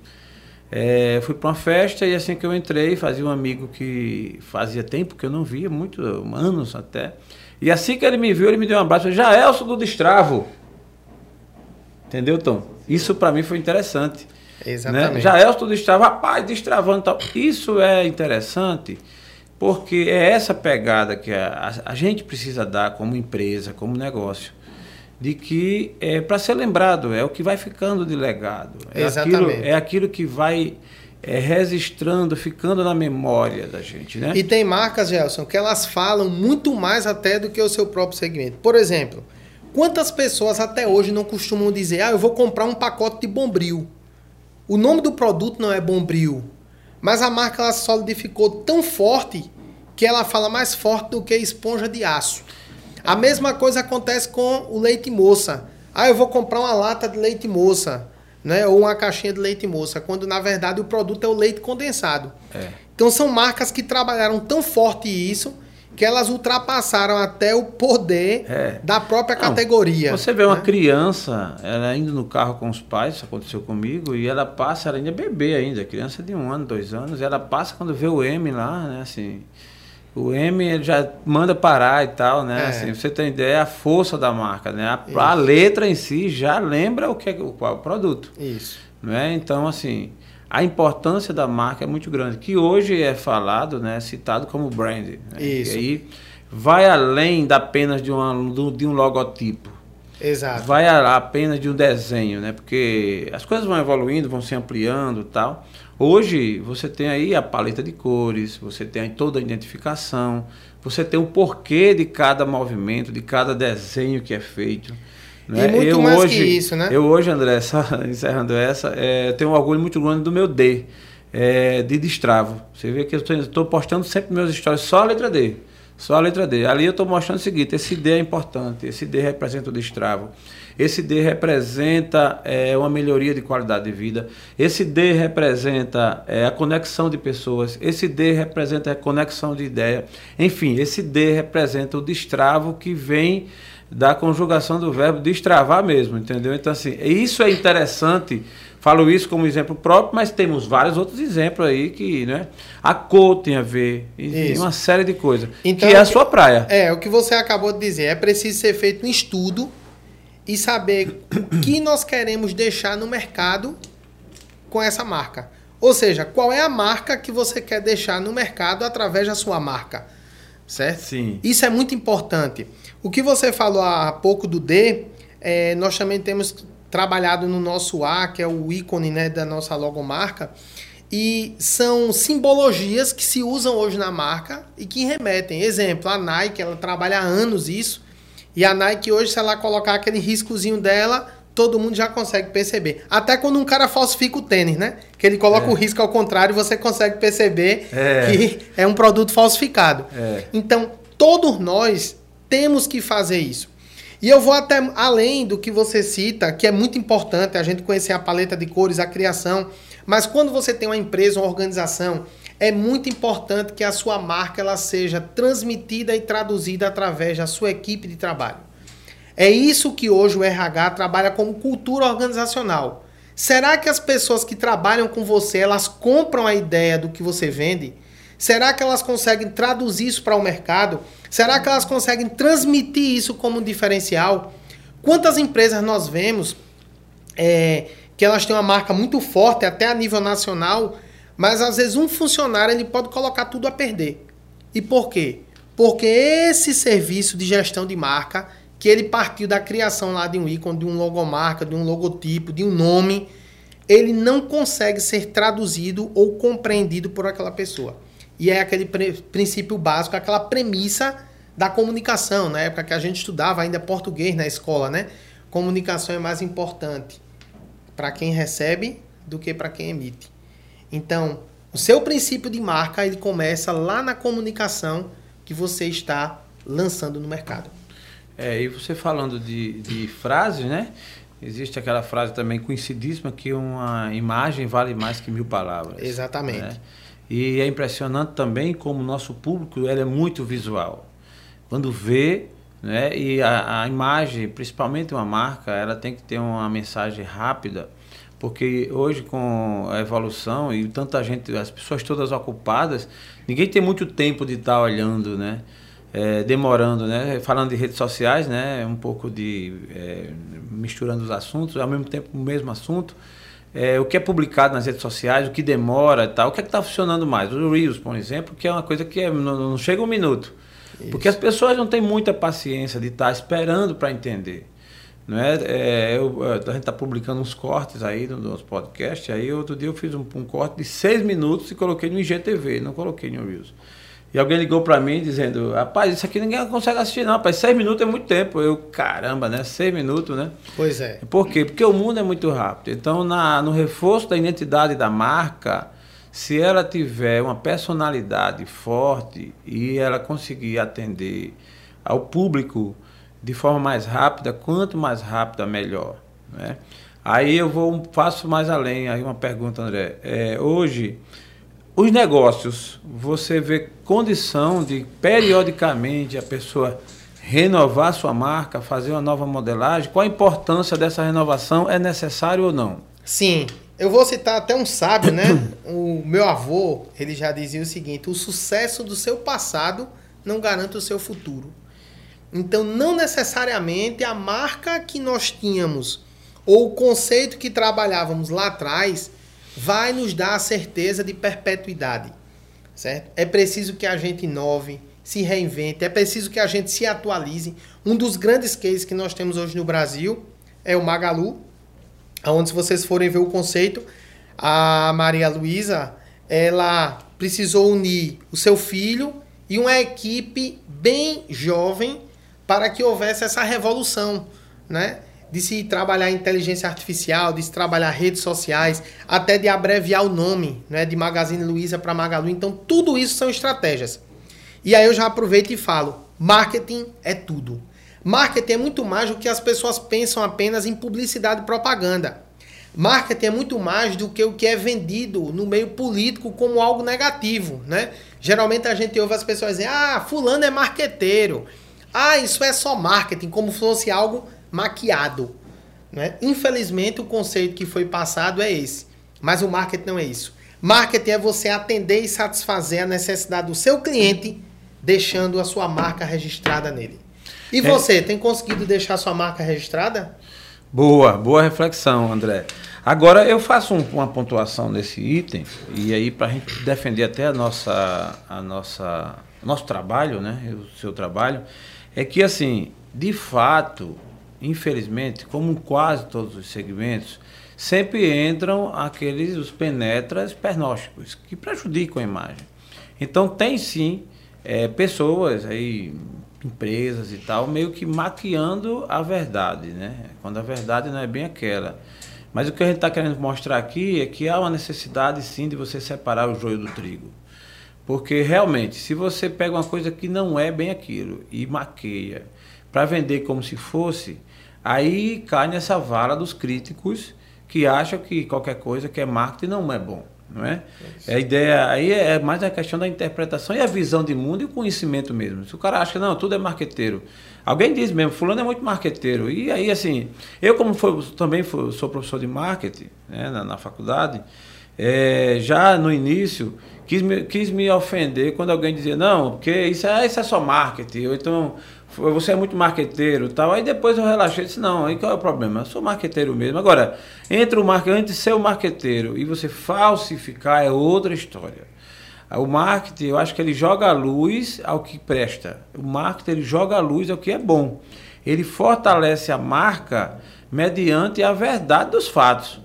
É, fui para uma festa e assim que eu entrei, fazia um amigo que fazia tempo que eu não via, muito anos até. E assim que ele me viu, ele me deu um abraço. Já Elcio do Destravo. Entendeu, Tom? Isso para mim foi interessante. Né? Exatamente. Né? Já Elcio do Destravo, rapaz, destravando tal. Isso é interessante porque é essa pegada que a, a, a gente precisa dar como empresa, como negócio de que é para ser lembrado, é o que vai ficando de legado. É Exatamente. Aquilo, é aquilo que vai é, registrando, ficando na memória da gente, né?
E tem marcas, Gelson, que elas falam muito mais até do que o seu próprio segmento. Por exemplo, quantas pessoas até hoje não costumam dizer, ah, eu vou comprar um pacote de Bombril. O nome do produto não é Bombril, mas a marca ela solidificou tão forte que ela fala mais forte do que esponja de aço. A mesma coisa acontece com o leite moça. Ah, eu vou comprar uma lata de leite moça, né? Ou uma caixinha de leite moça, quando na verdade o produto é o leite condensado. É. Então são marcas que trabalharam tão forte isso que elas ultrapassaram até o poder é. da própria Não, categoria.
Você vê uma né? criança, ela indo no carro com os pais, isso aconteceu comigo, e ela passa, ela ainda é bebê ainda, criança de um ano, dois anos, e ela passa quando vê o M lá, né, assim, o M ele já manda parar e tal, né? É. Assim, você tem ideia a força da marca, né? A, a, letra em si já lembra o que é o, qual é o produto.
Isso.
Né? Então, assim, a importância da marca é muito grande, que hoje é falado, né, citado como brand. Né?
Isso.
E aí vai além da apenas de, uma, de um logotipo.
Exato.
Vai apenas de um desenho, né? Porque as coisas vão evoluindo, vão se ampliando, tal. Hoje você tem aí a paleta de cores, você tem toda a identificação, você tem o porquê de cada movimento, de cada desenho que é feito.
Né? E muito eu mais hoje, que isso, né?
Eu hoje, André, só [LAUGHS] encerrando essa, é, tenho um orgulho muito grande do meu D, é, de destravo. Você vê que eu estou postando sempre meus stories só a letra D. Só a letra D. Ali eu estou mostrando o seguinte: esse D é importante, esse D representa o destravo. Esse D representa é, uma melhoria de qualidade de vida. Esse D representa é, a conexão de pessoas. Esse D representa a conexão de ideia. Enfim, esse D representa o destravo que vem da conjugação do verbo destravar mesmo, entendeu? Então, assim, isso é interessante. Falo isso como exemplo próprio, mas temos vários outros exemplos aí que, né? A cor tem a ver, e uma série de coisas. Então, que é a sua praia.
É, o que você acabou de dizer. É preciso ser feito um estudo e saber o que nós queremos deixar no mercado com essa marca. Ou seja, qual é a marca que você quer deixar no mercado através da sua marca. Certo?
Sim.
Isso é muito importante. O que você falou há pouco do D, é, nós também temos trabalhado no nosso A, que é o ícone né, da nossa logomarca. E são simbologias que se usam hoje na marca e que remetem. Exemplo, a Nike, ela trabalha há anos isso e a Nike hoje, se ela colocar aquele riscozinho dela, todo mundo já consegue perceber. Até quando um cara falsifica o tênis, né? Que ele coloca é. o risco ao contrário, você consegue perceber é. que é um produto falsificado.
É.
Então, todos nós temos que fazer isso. E eu vou até além do que você cita, que é muito importante a gente conhecer a paleta de cores, a criação. Mas quando você tem uma empresa, uma organização é muito importante que a sua marca ela seja transmitida e traduzida através da sua equipe de trabalho. É isso que hoje o RH trabalha como cultura organizacional. Será que as pessoas que trabalham com você, elas compram a ideia do que você vende? Será que elas conseguem traduzir isso para o mercado? Será que elas conseguem transmitir isso como um diferencial? Quantas empresas nós vemos é, que elas têm uma marca muito forte, até a nível nacional, mas às vezes um funcionário ele pode colocar tudo a perder. E por quê? Porque esse serviço de gestão de marca, que ele partiu da criação lá de um ícone, de um logomarca, de um logotipo, de um nome, ele não consegue ser traduzido ou compreendido por aquela pessoa. E é aquele princípio básico, aquela premissa da comunicação, na época que a gente estudava ainda português na escola, né? Comunicação é mais importante para quem recebe do que para quem emite. Então, o seu princípio de marca ele começa lá na comunicação que você está lançando no mercado.
É, e você falando de, de frases, né? Existe aquela frase também conhecidíssima que uma imagem vale mais que mil palavras.
Exatamente. Né?
E é impressionante também como o nosso público ele é muito visual. Quando vê, né, e a, a imagem, principalmente uma marca, ela tem que ter uma mensagem rápida, porque hoje com a evolução e tanta gente, as pessoas todas ocupadas, ninguém tem muito tempo de estar olhando, né? é, demorando, né? Falando de redes sociais, né? Um pouco de é, misturando os assuntos, ao mesmo tempo o mesmo assunto. É, o que é publicado nas redes sociais, o que demora e tal, o que é que está funcionando mais? O Reels, por exemplo, que é uma coisa que é, não, não, chega um minuto. Isso. Porque as pessoas não têm muita paciência de estar tá esperando para entender. Não é? é eu, a gente está publicando uns cortes aí no nosso podcast. Aí outro dia eu fiz um, um corte de seis minutos e coloquei no IGTV, não coloquei no Reels. E alguém ligou para mim dizendo, rapaz, isso aqui ninguém consegue assistir não, rapaz, seis minutos é muito tempo. Eu, caramba, né? Seis minutos, né?
Pois é.
Por quê? Porque o mundo é muito rápido. Então, na, no reforço da identidade da marca, se ela tiver uma personalidade forte e ela conseguir atender ao público de forma mais rápida, quanto mais rápida, melhor. Né? Aí eu vou um passo mais além, aí uma pergunta, André. É, hoje os negócios, você vê condição de periodicamente a pessoa renovar sua marca, fazer uma nova modelagem? Qual a importância dessa renovação? É necessário ou não?
Sim. Eu vou citar até um sábio, né? o meu avô, ele já dizia o seguinte: o sucesso do seu passado não garante o seu futuro. Então, não necessariamente a marca que nós tínhamos ou o conceito que trabalhávamos lá atrás vai nos dar a certeza de perpetuidade, certo? É preciso que a gente inove, se reinvente, é preciso que a gente se atualize. Um dos grandes cases que nós temos hoje no Brasil é o Magalu, onde se vocês forem ver o conceito, a Maria Luísa, ela precisou unir o seu filho e uma equipe bem jovem para que houvesse essa revolução, né? De se trabalhar inteligência artificial, de se trabalhar redes sociais, até de abreviar o nome né, de Magazine Luiza para Magalu. Então, tudo isso são estratégias. E aí eu já aproveito e falo: marketing é tudo. Marketing é muito mais do que as pessoas pensam apenas em publicidade e propaganda. Marketing é muito mais do que o que é vendido no meio político como algo negativo, né? Geralmente a gente ouve as pessoas dizer: "Ah, fulano é marqueteiro". Ah, isso é só marketing, como fosse algo maquiado. Né? Infelizmente, o conceito que foi passado é esse. Mas o marketing não é isso. Marketing é você atender e satisfazer a necessidade do seu cliente, deixando a sua marca registrada nele. E é. você, tem conseguido deixar sua marca registrada?
Boa, boa reflexão, André. Agora eu faço um, uma pontuação nesse item e aí para a gente defender até a nossa, a nossa, nosso trabalho, né, o seu trabalho, é que assim, de fato, infelizmente, como quase todos os segmentos, sempre entram aqueles os penetras pernósticos que prejudicam a imagem. Então tem sim é, pessoas aí, empresas e tal, meio que maquiando a verdade, né? Quando a verdade não é bem aquela. Mas o que a gente está querendo mostrar aqui é que há uma necessidade sim de você separar o joio do trigo. Porque realmente, se você pega uma coisa que não é bem aquilo e maqueia para vender como se fosse, Aí cai nessa vara dos críticos que acham que qualquer coisa que é marketing não é bom. Não é? é a ideia aí é mais a questão da interpretação e a visão de mundo e o conhecimento mesmo. Se o cara acha que não, tudo é marqueteiro. Alguém diz mesmo, fulano é muito marqueteiro. E aí, assim, eu como foi, também sou professor de marketing né, na, na faculdade, é, já no início quis me, quis me ofender quando alguém dizia, não, porque isso é, isso é só marketing. Ou então, você é muito marqueteiro tal. Aí depois eu relaxei e disse, não, aí qual é o problema? Eu sou marqueteiro mesmo. Agora, entre o marketeiro, ser o marqueteiro e você falsificar é outra história. O marketing, eu acho que ele joga a luz ao que presta. O marketing, ele joga a luz ao que é bom. Ele fortalece a marca mediante a verdade dos fatos.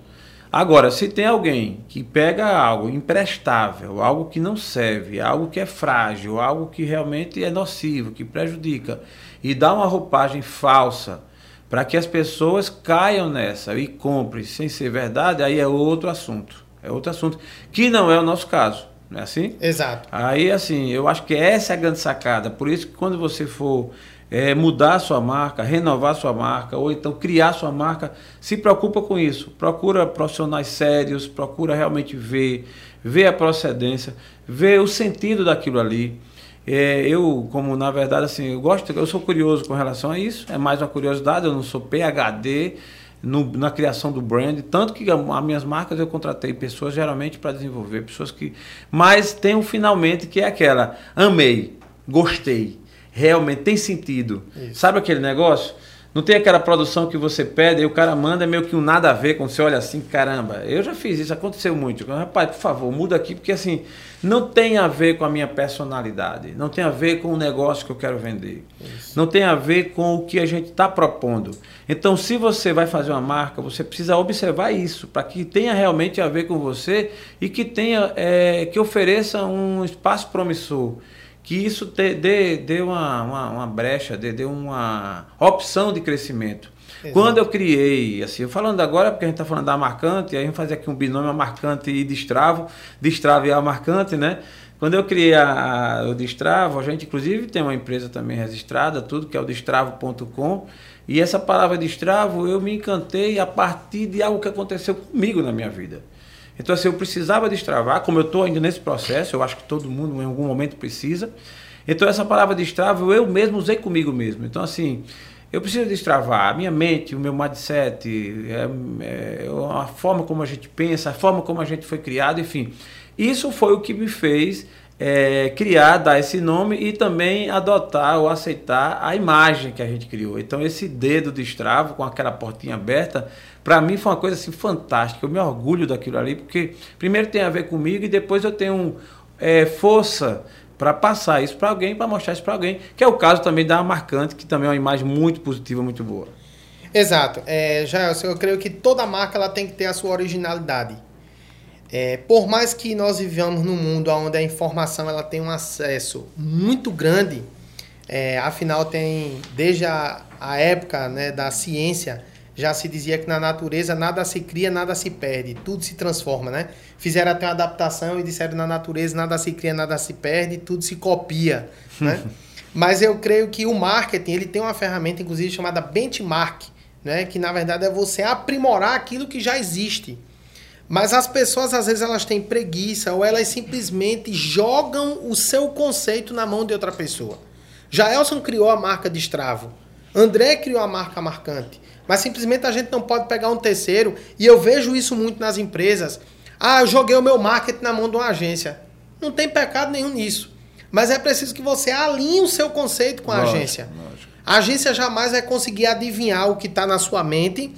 Agora, se tem alguém que pega algo imprestável, algo que não serve, algo que é frágil, algo que realmente é nocivo, que prejudica, e dá uma roupagem falsa para que as pessoas caiam nessa e comprem sem ser verdade, aí é outro assunto. É outro assunto, que não é o nosso caso. Não é assim?
Exato.
Aí, assim, eu acho que essa é a grande sacada. Por isso que quando você for é, mudar sua marca, renovar sua marca, ou então criar sua marca, se preocupa com isso. Procura profissionais sérios, procura realmente ver, ver a procedência, ver o sentido daquilo ali. É, eu, como na verdade, assim, eu gosto, eu sou curioso com relação a isso, é mais uma curiosidade, eu não sou PHD no, na criação do brand, tanto que as minhas marcas eu contratei pessoas geralmente para desenvolver, pessoas que. Mas tem um finalmente que é aquela, amei, gostei realmente tem sentido. Isso. Sabe aquele negócio? Não tem aquela produção que você pede e o cara manda é meio que um nada a ver quando você olha assim, caramba, eu já fiz isso, aconteceu muito. Rapaz, por favor, muda aqui, porque assim, não tem a ver com a minha personalidade, não tem a ver com o negócio que eu quero vender, isso. não tem a ver com o que a gente está propondo. Então, se você vai fazer uma marca, você precisa observar isso, para que tenha realmente a ver com você e que tenha, é, que ofereça um espaço promissor que isso dê, dê, dê uma, uma, uma, brecha, dê, dê uma opção de crescimento. Exato. Quando eu criei, assim, falando agora, porque a gente está falando da marcante, aí a gente faz aqui um binômio a marcante e destravo, destravo e a marcante, né? Quando eu criei a, a, o Destravo, a gente inclusive tem uma empresa também registrada, tudo que é o destravo.com. E essa palavra destravo eu me encantei a partir de algo que aconteceu comigo na minha vida. Então, assim, eu precisava destravar, como eu estou ainda nesse processo, eu acho que todo mundo em algum momento precisa. Então, essa palavra destravo eu mesmo usei comigo mesmo. Então, assim, eu preciso destravar a minha mente, o meu mindset, é, é, a forma como a gente pensa, a forma como a gente foi criado, enfim. Isso foi o que me fez é, criar, dar esse nome e também adotar ou aceitar a imagem que a gente criou. Então, esse dedo destravo com aquela portinha aberta para mim foi uma coisa assim fantástica. Eu me orgulho daquilo ali, porque primeiro tem a ver comigo e depois eu tenho é, força para passar isso para alguém, para mostrar isso para alguém, que é o caso também da Marcante, que também é uma imagem muito positiva, muito boa.
Exato. É, já eu creio que toda marca ela tem que ter a sua originalidade. É, por mais que nós vivamos num mundo onde a informação ela tem um acesso muito grande, é, afinal tem desde a, a época né, da ciência já se dizia que na natureza nada se cria, nada se perde, tudo se transforma, né? Fizeram até uma adaptação e disseram na natureza nada se cria, nada se perde, tudo se copia, né? [LAUGHS] Mas eu creio que o marketing, ele tem uma ferramenta inclusive chamada benchmark, né, que na verdade é você aprimorar aquilo que já existe. Mas as pessoas às vezes elas têm preguiça ou elas simplesmente jogam o seu conceito na mão de outra pessoa. Jaelson criou a marca de Stravo. André criou a marca marcante. Mas simplesmente a gente não pode pegar um terceiro, e eu vejo isso muito nas empresas. Ah, eu joguei o meu marketing na mão de uma agência. Não tem pecado nenhum nisso. Mas é preciso que você alinhe o seu conceito com a lógico, agência. Lógico. A agência jamais vai conseguir adivinhar o que está na sua mente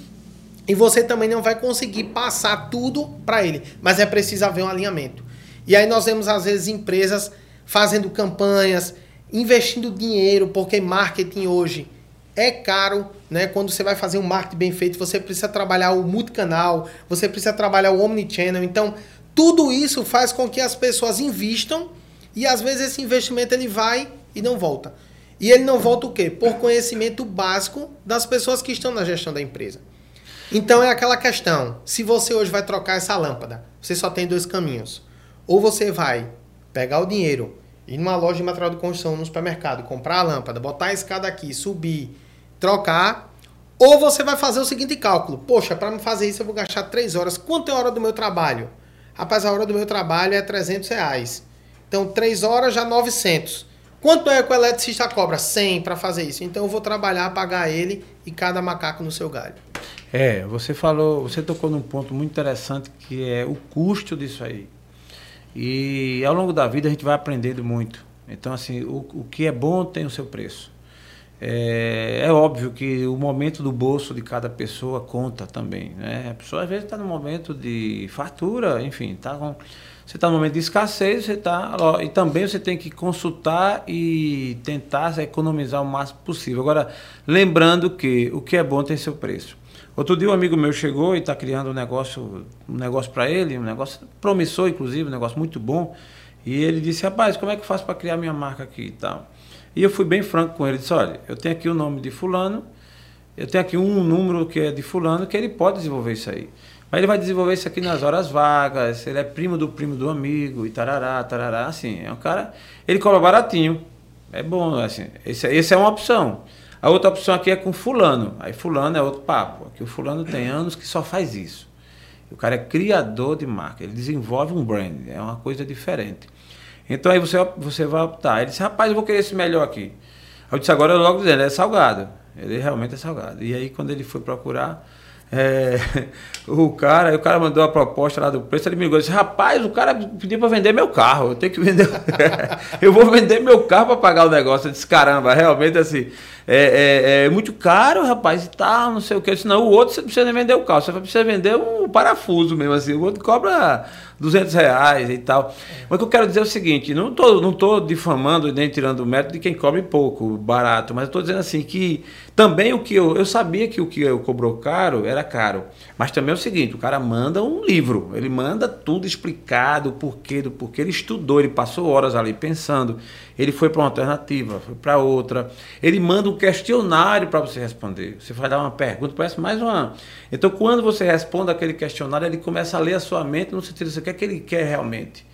e você também não vai conseguir passar tudo para ele. Mas é preciso haver um alinhamento. E aí nós vemos, às vezes, empresas fazendo campanhas, investindo dinheiro, porque marketing hoje é caro, né? Quando você vai fazer um marketing bem feito, você precisa trabalhar o multicanal, você precisa trabalhar o omnichannel. Então, tudo isso faz com que as pessoas investam e às vezes esse investimento ele vai e não volta. E ele não volta o quê? Por conhecimento básico das pessoas que estão na gestão da empresa. Então é aquela questão, se você hoje vai trocar essa lâmpada, você só tem dois caminhos. Ou você vai pegar o dinheiro, ir numa loja de material de construção, no supermercado, comprar a lâmpada, botar a escada aqui, subir, trocar. Ou você vai fazer o seguinte cálculo: Poxa, para me fazer isso eu vou gastar 3 horas. Quanto é a hora do meu trabalho? Rapaz, a hora do meu trabalho é 300 reais. Então, 3 horas já 900. Quanto é que o eletricista cobra? 100 para fazer isso. Então, eu vou trabalhar, pagar ele e cada macaco no seu galho.
É, você falou, você tocou num ponto muito interessante que é o custo disso aí. E ao longo da vida a gente vai aprendendo muito. Então, assim, o, o que é bom tem o seu preço. é, é, óbvio que o momento do bolso de cada pessoa conta também. Né? A pessoa às vezes está no momento de fartura, enfim, tá com, você está no momento de escassez, você tá, e também você tem que consultar e tentar economizar o máximo possível. Agora, lembrando que o que é bom tem seu preço. Outro dia um amigo meu chegou e está criando um negócio, um negócio para ele, um negócio promissor, inclusive, um negócio muito bom. E ele disse, rapaz, como é que eu faço para criar minha marca aqui e tal? E eu fui bem franco com ele, disse, olha, eu tenho aqui o nome de fulano, eu tenho aqui um número que é de fulano, que ele pode desenvolver isso aí. Mas ele vai desenvolver isso aqui nas horas vagas, ele é primo do primo do amigo, e tarará, tarará, assim, é um cara, ele cobra baratinho, é bom, assim, esse, esse é uma opção. A outra opção aqui é com fulano, aí fulano é outro papo, aqui o fulano tem anos que só faz isso. O cara é criador de marca, ele desenvolve um brand, é uma coisa diferente. Então aí você, você vai optar. Ele disse, rapaz, eu vou querer esse melhor aqui. Eu disse, agora eu logo dizendo, é salgado. Ele realmente é salgado. E aí quando ele foi procurar, é, [LAUGHS] o cara, o cara mandou a proposta lá do preço, ele me ligou e disse, rapaz, o cara pediu para vender meu carro, eu tenho que vender. [LAUGHS] eu vou vender meu carro para pagar o negócio. Eu disse, caramba, realmente assim, é, é, é, muito caro, rapaz, e tal, não sei o que. Eu disse, não, o outro você precisa vender o carro, você precisa vender um parafuso mesmo, assim, o outro cobra 200 reais e tal. Mas o que eu quero dizer é o seguinte: não estou não tô difamando nem tirando o mérito de quem cobre pouco, barato, mas estou dizendo assim que também o que eu, eu sabia que o que eu cobrou caro era caro. Mas também é o seguinte: o cara manda um livro, ele manda tudo explicado, o porquê do porquê. Ele estudou, ele passou horas ali pensando, ele foi para uma alternativa, foi para outra. Ele manda um questionário para você responder. Você vai dar uma pergunta, parece mais uma. Então, quando você responde aquele questionário, ele começa a ler a sua mente no sentido de você quer que ele quer realmente.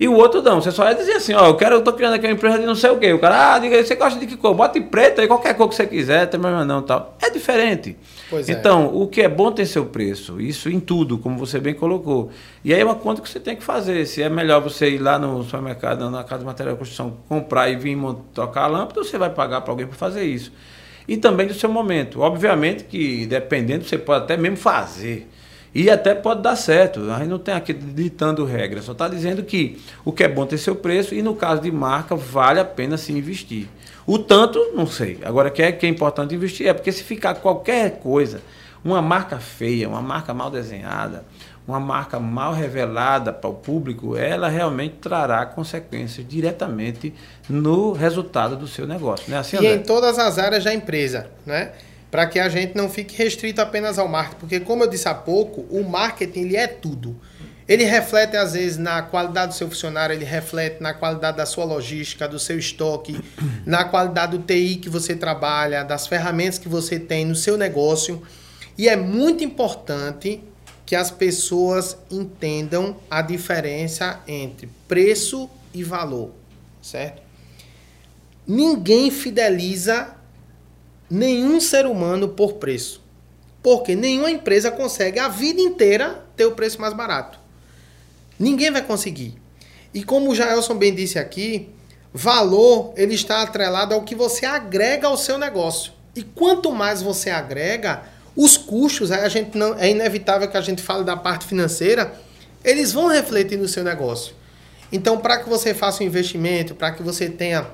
E o outro não, você só vai dizer assim, ó, eu quero, eu tô criando aqui uma empresa de não sei o quê. O cara, ah, diga você gosta de que cor? Bota preto aí, qualquer cor que você quiser, tem problema não, tal. É diferente. Pois é. então, é. o que é bom tem seu preço, isso em tudo, como você bem colocou. E aí é uma conta que você tem que fazer. Se é melhor você ir lá no supermercado, na casa de material de construção, comprar e vir tocar a lâmpada, você vai pagar para alguém para fazer isso. E também do seu momento. Obviamente que, dependendo, você pode até mesmo fazer. E até pode dar certo. A gente não tem aqui ditando regras, só está dizendo que o que é bom tem seu preço e no caso de marca vale a pena se investir. O tanto, não sei. Agora, que é, que é importante investir é porque se ficar qualquer coisa, uma marca feia, uma marca mal desenhada, uma marca mal revelada para o público, ela realmente trará consequências diretamente no resultado do seu negócio. Né?
Assim, e em todas as áreas da empresa, né? Para que a gente não fique restrito apenas ao marketing, porque como eu disse há pouco, o marketing ele é tudo. Ele reflete às vezes na qualidade do seu funcionário, ele reflete na qualidade da sua logística, do seu estoque, [CLEARS THROAT] na qualidade do TI que você trabalha, das ferramentas que você tem no seu negócio. E é muito importante que as pessoas entendam a diferença entre preço e valor, certo? Ninguém fideliza nenhum ser humano por preço. Porque nenhuma empresa consegue a vida inteira ter o preço mais barato. Ninguém vai conseguir. E como o Jaelson bem disse aqui, valor ele está atrelado ao que você agrega ao seu negócio. E quanto mais você agrega, os custos, a gente não, é inevitável que a gente fale da parte financeira, eles vão refletir no seu negócio. Então, para que você faça um investimento, para que você tenha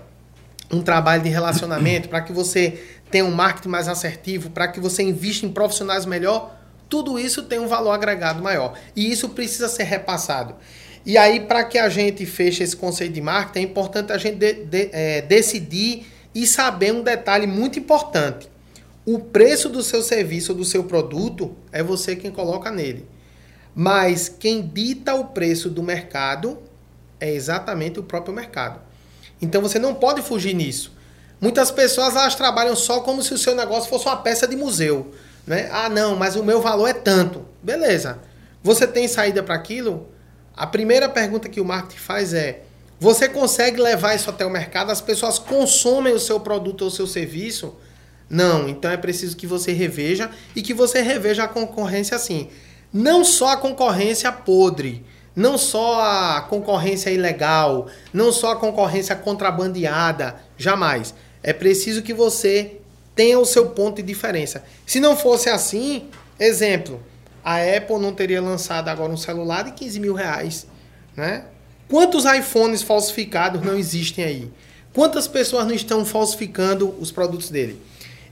um trabalho de relacionamento, para que você tenha um marketing mais assertivo, para que você invista em profissionais melhor, tudo isso tem um valor agregado maior. E isso precisa ser repassado. E aí, para que a gente feche esse conceito de marketing, é importante a gente de, de, é, decidir e saber um detalhe muito importante. O preço do seu serviço ou do seu produto é você quem coloca nele. Mas quem dita o preço do mercado é exatamente o próprio mercado. Então você não pode fugir nisso. Muitas pessoas elas trabalham só como se o seu negócio fosse uma peça de museu. Né? Ah, não, mas o meu valor é tanto. Beleza. Você tem saída para aquilo? A primeira pergunta que o marketing faz é: você consegue levar isso até o mercado? As pessoas consomem o seu produto ou o seu serviço? Não, então é preciso que você reveja e que você reveja a concorrência assim. Não só a concorrência podre, não só a concorrência ilegal, não só a concorrência contrabandeada, jamais. É preciso que você tenha o seu ponto de diferença. Se não fosse assim, exemplo, a Apple não teria lançado agora um celular de 15 mil reais, né? Quantos iPhones falsificados não existem aí? Quantas pessoas não estão falsificando os produtos dele?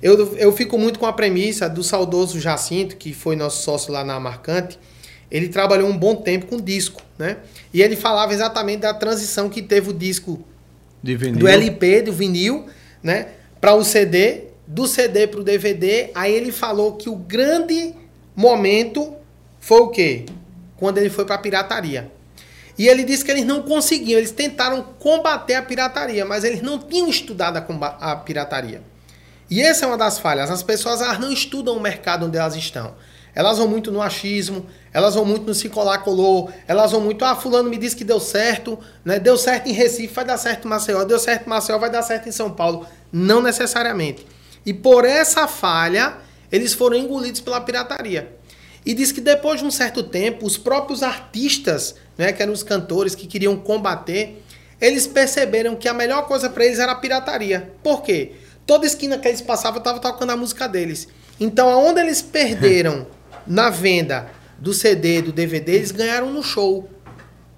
Eu, eu fico muito com a premissa do saudoso Jacinto, que foi nosso sócio lá na Marcante. Ele trabalhou um bom tempo com disco, né? E ele falava exatamente da transição que teve o disco do LP, do vinil, né? Para o CD, do CD para o DVD. Aí ele falou que o grande momento foi o quê? Quando ele foi para a pirataria. E ele disse que eles não conseguiam, eles tentaram combater a pirataria, mas eles não tinham estudado a, a pirataria. E essa é uma das falhas. As pessoas elas não estudam o mercado onde elas estão. Elas vão muito no achismo, elas vão muito no se colar colou, elas vão muito, ah, fulano me disse que deu certo, né? Deu certo em Recife, vai dar certo em Maceió, deu certo em Maceió, vai dar certo em São Paulo. Não necessariamente. E por essa falha, eles foram engolidos pela pirataria. E diz que depois de um certo tempo, os próprios artistas, né, que eram os cantores que queriam combater, eles perceberam que a melhor coisa para eles era a pirataria. Por quê? Toda esquina que eles passavam estava tocando a música deles. Então, aonde eles [LAUGHS] perderam na venda do CD, do DVD, eles ganharam no show.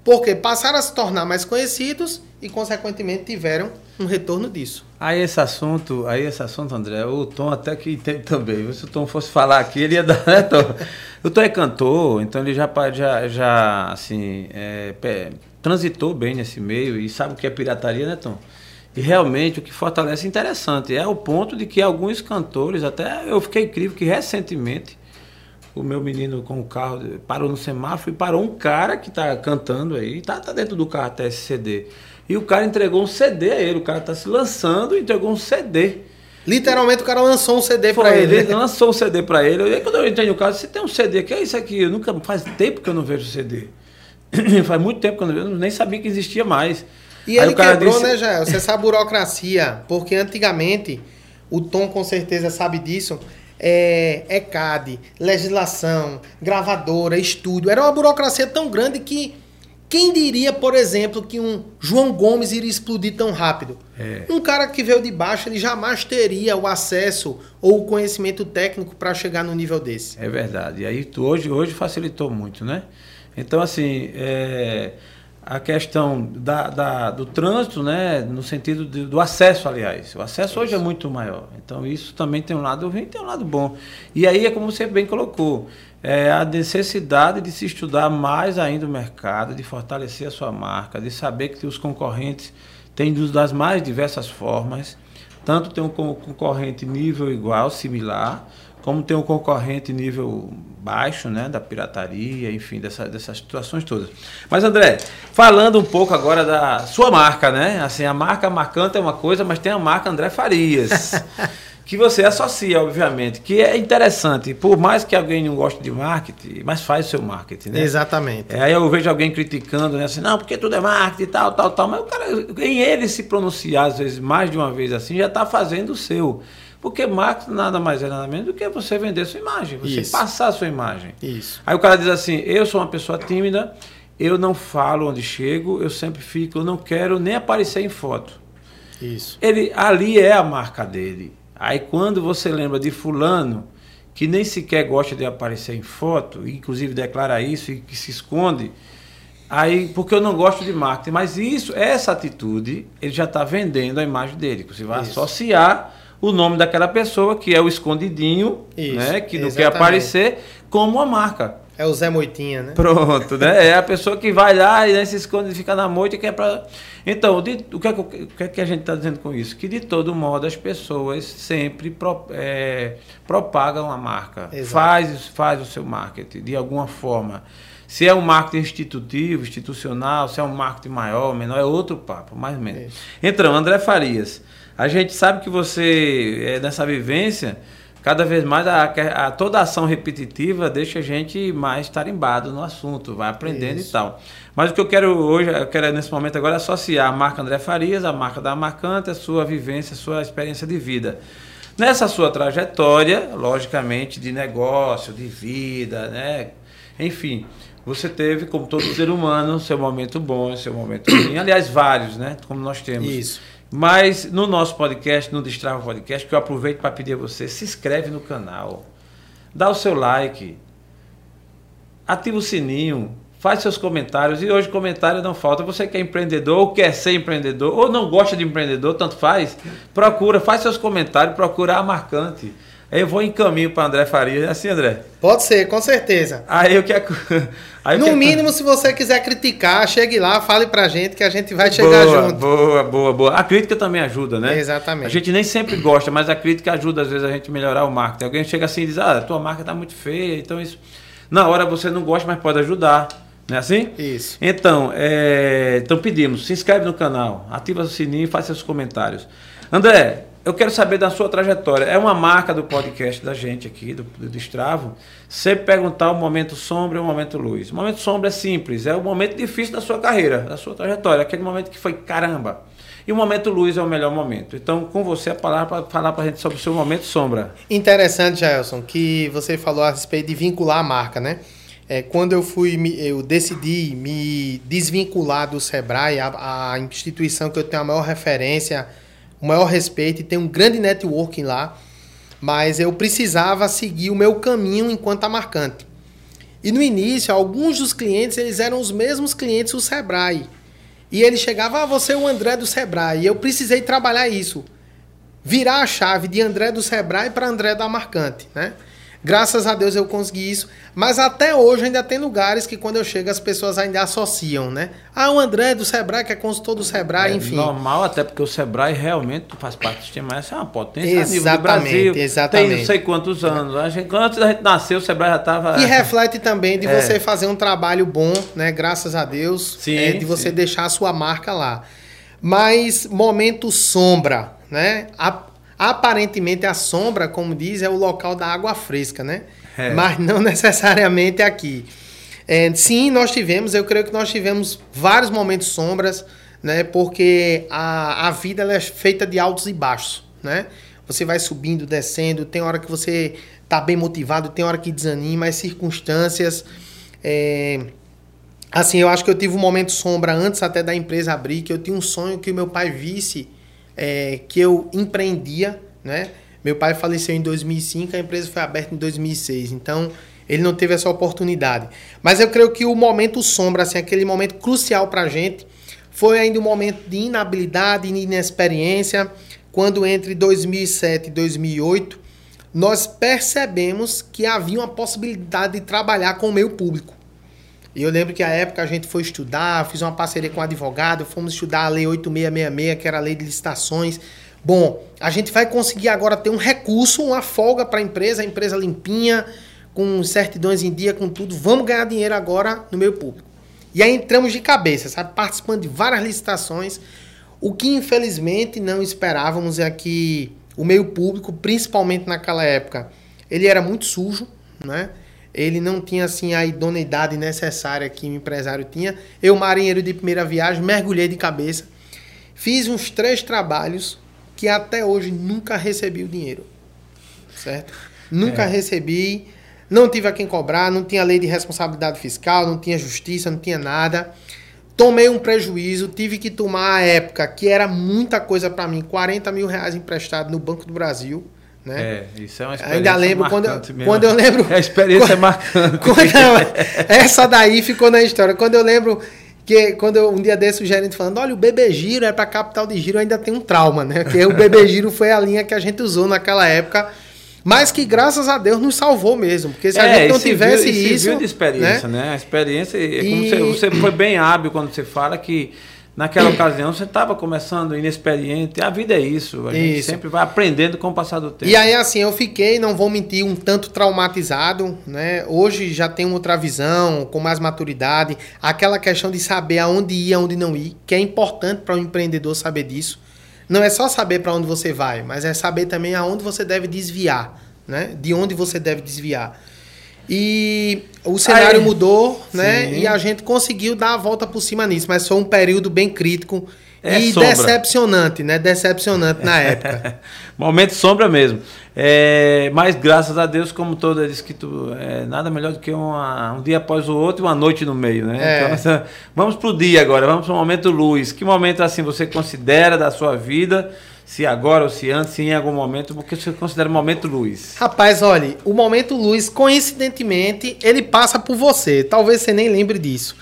Porque passaram a se tornar mais conhecidos e, consequentemente, tiveram um retorno disso.
Aí esse assunto, aí esse assunto, André, o Tom até que entende também. Se o Tom fosse falar aqui, ele ia dar, né, Tom? O Tom é cantor, então ele já, já, já assim, é, transitou bem nesse meio e sabe o que é pirataria, né, Tom? E realmente o que fortalece é interessante. É o ponto de que alguns cantores, até eu fiquei incrível que recentemente o meu menino com o carro parou no semáforo e parou um cara que está cantando aí, tá, tá dentro do carro até esse CD. E o cara entregou um CD a ele, o cara está se lançando e entregou um CD.
Literalmente o cara lançou um CD para ele.
Ele lançou um CD para ele. E quando eu entrei no carro, você tem um CD, que é isso aqui? Eu nunca faz tempo que eu não vejo CD. [CLEARS THROAT] faz muito tempo que eu não vejo, eu nem sabia que existia mais.
E Aí ele quebrou, disse... né, Jael? Você sabe burocracia, porque antigamente, o Tom com certeza sabe disso, é, ECAD, legislação, gravadora, estúdio. Era uma burocracia tão grande que quem diria, por exemplo, que um João Gomes iria explodir tão rápido? É. Um cara que veio de baixo, ele jamais teria o acesso ou o conhecimento técnico para chegar no nível desse.
É verdade. E aí tu, hoje, hoje facilitou muito, né? Então, assim, é, a questão da, da, do trânsito, né, no sentido de, do acesso, aliás. O acesso hoje é muito maior. Então, isso também tem um lado ruim e tem um lado bom. E aí é como você bem colocou é, a necessidade de se estudar mais ainda o mercado, de fortalecer a sua marca, de saber que os concorrentes têm das mais diversas formas. Tanto tem um concorrente nível igual, similar, como tem um concorrente nível baixo, né, da pirataria, enfim, dessa, dessas situações todas. Mas André, falando um pouco agora da sua marca, né? Assim, a marca marcante é uma coisa, mas tem a marca André Farias. [LAUGHS] que você associa, obviamente, que é interessante, por mais que alguém não goste de marketing, mas faz o seu marketing, né?
Exatamente.
É, aí eu vejo alguém criticando, né, assim, não, porque tudo é marketing, tal, tal, tal, mas o cara, em ele se pronunciar, às vezes, mais de uma vez assim, já está fazendo o seu. Porque marketing nada mais é nada menos do que você vender sua imagem, você Isso. passar a sua imagem.
Isso.
Aí o cara diz assim, eu sou uma pessoa tímida, eu não falo onde chego, eu sempre fico, eu não quero nem aparecer em foto.
Isso.
Ele ali é a marca dele. Aí quando você lembra de fulano que nem sequer gosta de aparecer em foto, inclusive declara isso e que se esconde, aí porque eu não gosto de marketing, mas isso, essa atitude, ele já está vendendo a imagem dele. Você vai isso. associar o nome daquela pessoa que é o escondidinho, isso, né, que não exatamente. quer aparecer, como uma marca.
É o Zé Moitinha, né?
Pronto, né? [LAUGHS] É a pessoa que vai lá e né, se esconde, fica na moita e quer para. Então, de, o, que é, o que é que a gente está dizendo com isso? Que de todo modo as pessoas sempre pro, é, propagam a marca, faz, faz o seu marketing de alguma forma. Se é um marketing institutivo, institucional, se é um marketing maior, menor, é outro papo, mais ou menos. Então, André Farias, a gente sabe que você, é, nessa vivência, cada vez mais a, a, toda ação repetitiva deixa a gente mais tarimbado no assunto, vai aprendendo Isso. e tal. Mas o que eu quero hoje, eu quero nesse momento agora associar a marca André Farias, a marca da Marcante, a sua vivência, a sua experiência de vida. Nessa sua trajetória, logicamente, de negócio, de vida, né? Enfim, você teve, como todo ser humano, seu momento bom, seu momento ruim. Aliás, vários, né? Como nós temos.
Isso.
Mas no nosso podcast, no Destrava Podcast, que eu aproveito para pedir a você, se inscreve no canal, dá o seu like, ativa o sininho, faz seus comentários. E hoje comentário não falta. Você que é empreendedor, ou quer ser empreendedor, ou não gosta de empreendedor, tanto faz, procura, faz seus comentários, procura a marcante. Eu vou em caminho para André Faria. É assim, André?
Pode ser, com certeza.
Aí eu quero.
Aí no mínimo, se você quiser criticar, chegue lá, fale pra gente que a gente vai chegar
boa,
junto.
Boa, boa, boa. A crítica também ajuda, né?
Exatamente.
A gente nem sempre gosta, mas a crítica ajuda às vezes a gente melhorar o marketing. Alguém chega assim e diz: "Ah, tua marca tá muito feia". Então isso na hora você não gosta, mas pode ajudar. Não é assim?
Isso.
Então, é... então pedimos, se inscreve no canal, ativa o sininho e faça seus comentários. André, eu quero saber da sua trajetória. É uma marca do podcast da gente aqui, do, do Destravo, sempre perguntar o momento sombra e o momento luz. O momento sombra é simples, é o momento difícil da sua carreira, da sua trajetória, aquele momento que foi caramba. E o momento luz é o melhor momento. Então, com você a palavra para falar para a gente sobre o seu momento sombra.
Interessante, Jaelson, que você falou a respeito de vincular a marca, né? É, quando eu fui, eu decidi me desvincular do Sebrae, a, a instituição que eu tenho a maior referência o maior respeito e tem um grande networking lá, mas eu precisava seguir o meu caminho enquanto a marcante. E no início, alguns dos clientes eles eram os mesmos clientes do Sebrae. E ele chegava, ah, você é o André do Sebrae. E eu precisei trabalhar isso. Virar a chave de André do Sebrae para André da Marcante, né? Graças a Deus eu consegui isso. Mas até hoje ainda tem lugares que quando eu chego as pessoas ainda associam, né? Ah, o André do Sebrae, que é consultor do Sebrae,
é
enfim.
Normal, até porque o Sebrae realmente faz parte do sistema S, é uma potência
exatamente,
a nível do Brasil.
Exatamente.
Tem não sei quantos anos. A gente, antes da gente nascer, o Sebrae já estava.
E reflete também de [LAUGHS] é. você fazer um trabalho bom, né? Graças a Deus.
Sim,
é, de você
sim.
deixar a sua marca lá. Mas momento sombra, né? A, aparentemente a sombra, como diz, é o local da água fresca, né? É. Mas não [LAUGHS] necessariamente aqui. É, sim, nós tivemos, eu creio que nós tivemos vários momentos sombras, né? Porque a, a vida é feita de altos e baixos, né? Você vai subindo, descendo, tem hora que você tá bem motivado, tem hora que desanima, as circunstâncias. É... Assim, eu acho que eu tive um momento sombra antes até da empresa abrir, que eu tinha um sonho que o meu pai visse é, que eu empreendia, né? Meu pai faleceu em 2005, a empresa foi aberta em 2006. Então, ele não teve essa oportunidade. Mas eu creio que o momento sombra, assim, aquele momento crucial para a gente, foi ainda um momento de inabilidade, inexperiência, quando entre 2007 e 2008, nós percebemos que havia uma possibilidade de trabalhar com o meio público. E eu lembro que a época a gente foi estudar, fiz uma parceria com um advogado, fomos estudar a Lei 8666, que era a Lei de Licitações, Bom, a gente vai conseguir agora ter um recurso, uma folga para a empresa, a empresa limpinha, com certidões em dia, com tudo. Vamos ganhar dinheiro agora no meio público. E aí entramos de cabeça, sabe? Participando de várias licitações. O que infelizmente não esperávamos é que o meio público, principalmente naquela época, ele era muito sujo, né? Ele não tinha assim a idoneidade necessária que o empresário tinha. Eu, marinheiro de primeira viagem, mergulhei de cabeça. Fiz uns três trabalhos que até hoje nunca recebi o dinheiro. Certo? Nunca é. recebi, não tive a quem cobrar, não tinha lei de responsabilidade fiscal, não tinha justiça, não tinha nada. Tomei um prejuízo, tive que tomar a época, que era muita coisa para mim, 40 mil reais emprestado no Banco do Brasil. Né?
É, isso é uma experiência
Ainda lembro quando eu, quando eu lembro.
É a experiência quando, marcante.
Quando essa daí ficou na história. Quando eu lembro que quando eu, um dia desse o gerente falando, olha, o bebê giro é para capital de giro, ainda tem um trauma, né? Que o bebê [LAUGHS] giro foi a linha que a gente usou naquela época, mas que graças a Deus nos salvou mesmo, porque se é, a gente não tivesse
viu,
isso,
viu de experiência, né? né? A experiência, é e... você, você foi bem hábil quando você fala que Naquela ocasião você estava começando inexperiente. A vida é isso. A gente sempre vai aprendendo com o passar do tempo.
E aí, assim, eu fiquei, não vou mentir, um tanto traumatizado. Né? Hoje já tenho outra visão, com mais maturidade. Aquela questão de saber aonde ir, aonde não ir, que é importante para o um empreendedor saber disso. Não é só saber para onde você vai, mas é saber também aonde você deve desviar. Né? De onde você deve desviar. E o cenário Aí, mudou, né? Sim. E a gente conseguiu dar a volta por cima nisso, mas foi um período bem crítico é e sombra. decepcionante, né? Decepcionante na [LAUGHS] época.
Momento sombra mesmo. É, mas graças a Deus, como toda diz que tu, é, nada melhor do que uma, um dia após o outro e uma noite no meio, né? É. Então, essa, vamos pro dia agora, vamos pro momento luz. Que momento assim você considera da sua vida se agora ou se antes, se em algum momento, porque você considera o momento luz.
Rapaz, olha, o momento luz, coincidentemente, ele passa por você. Talvez você nem lembre disso.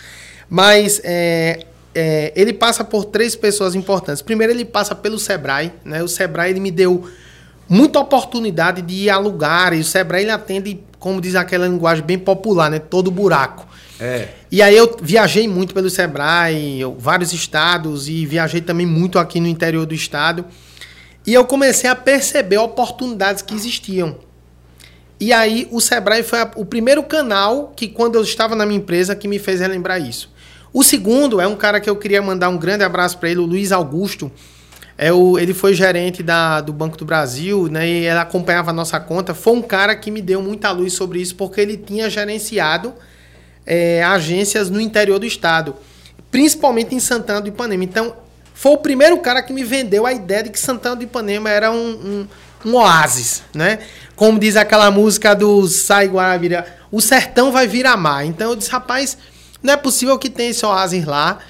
Mas é, é, ele passa por três pessoas importantes. Primeiro, ele passa pelo Sebrae. Né? O Sebrae ele me deu muita oportunidade de ir a lugares. O Sebrae ele atende, como diz aquela linguagem bem popular, né? todo buraco.
É.
E aí eu viajei muito pelo Sebrae, eu, vários estados, e viajei também muito aqui no interior do estado. E eu comecei a perceber oportunidades que existiam. E aí o Sebrae foi a, o primeiro canal que, quando eu estava na minha empresa, que me fez relembrar isso. O segundo é um cara que eu queria mandar um grande abraço para ele, o Luiz Augusto. É o, ele foi gerente da, do Banco do Brasil, né? E ele acompanhava a nossa conta. Foi um cara que me deu muita luz sobre isso, porque ele tinha gerenciado é, agências no interior do estado, principalmente em Santana do Ipanema. Então, foi o primeiro cara que me vendeu a ideia de que Santana do Ipanema era um, um, um oásis, né? Como diz aquela música do Sai Guarabira, o sertão vai virar mar. Então eu disse, rapaz, não é possível que tenha esse oásis lá.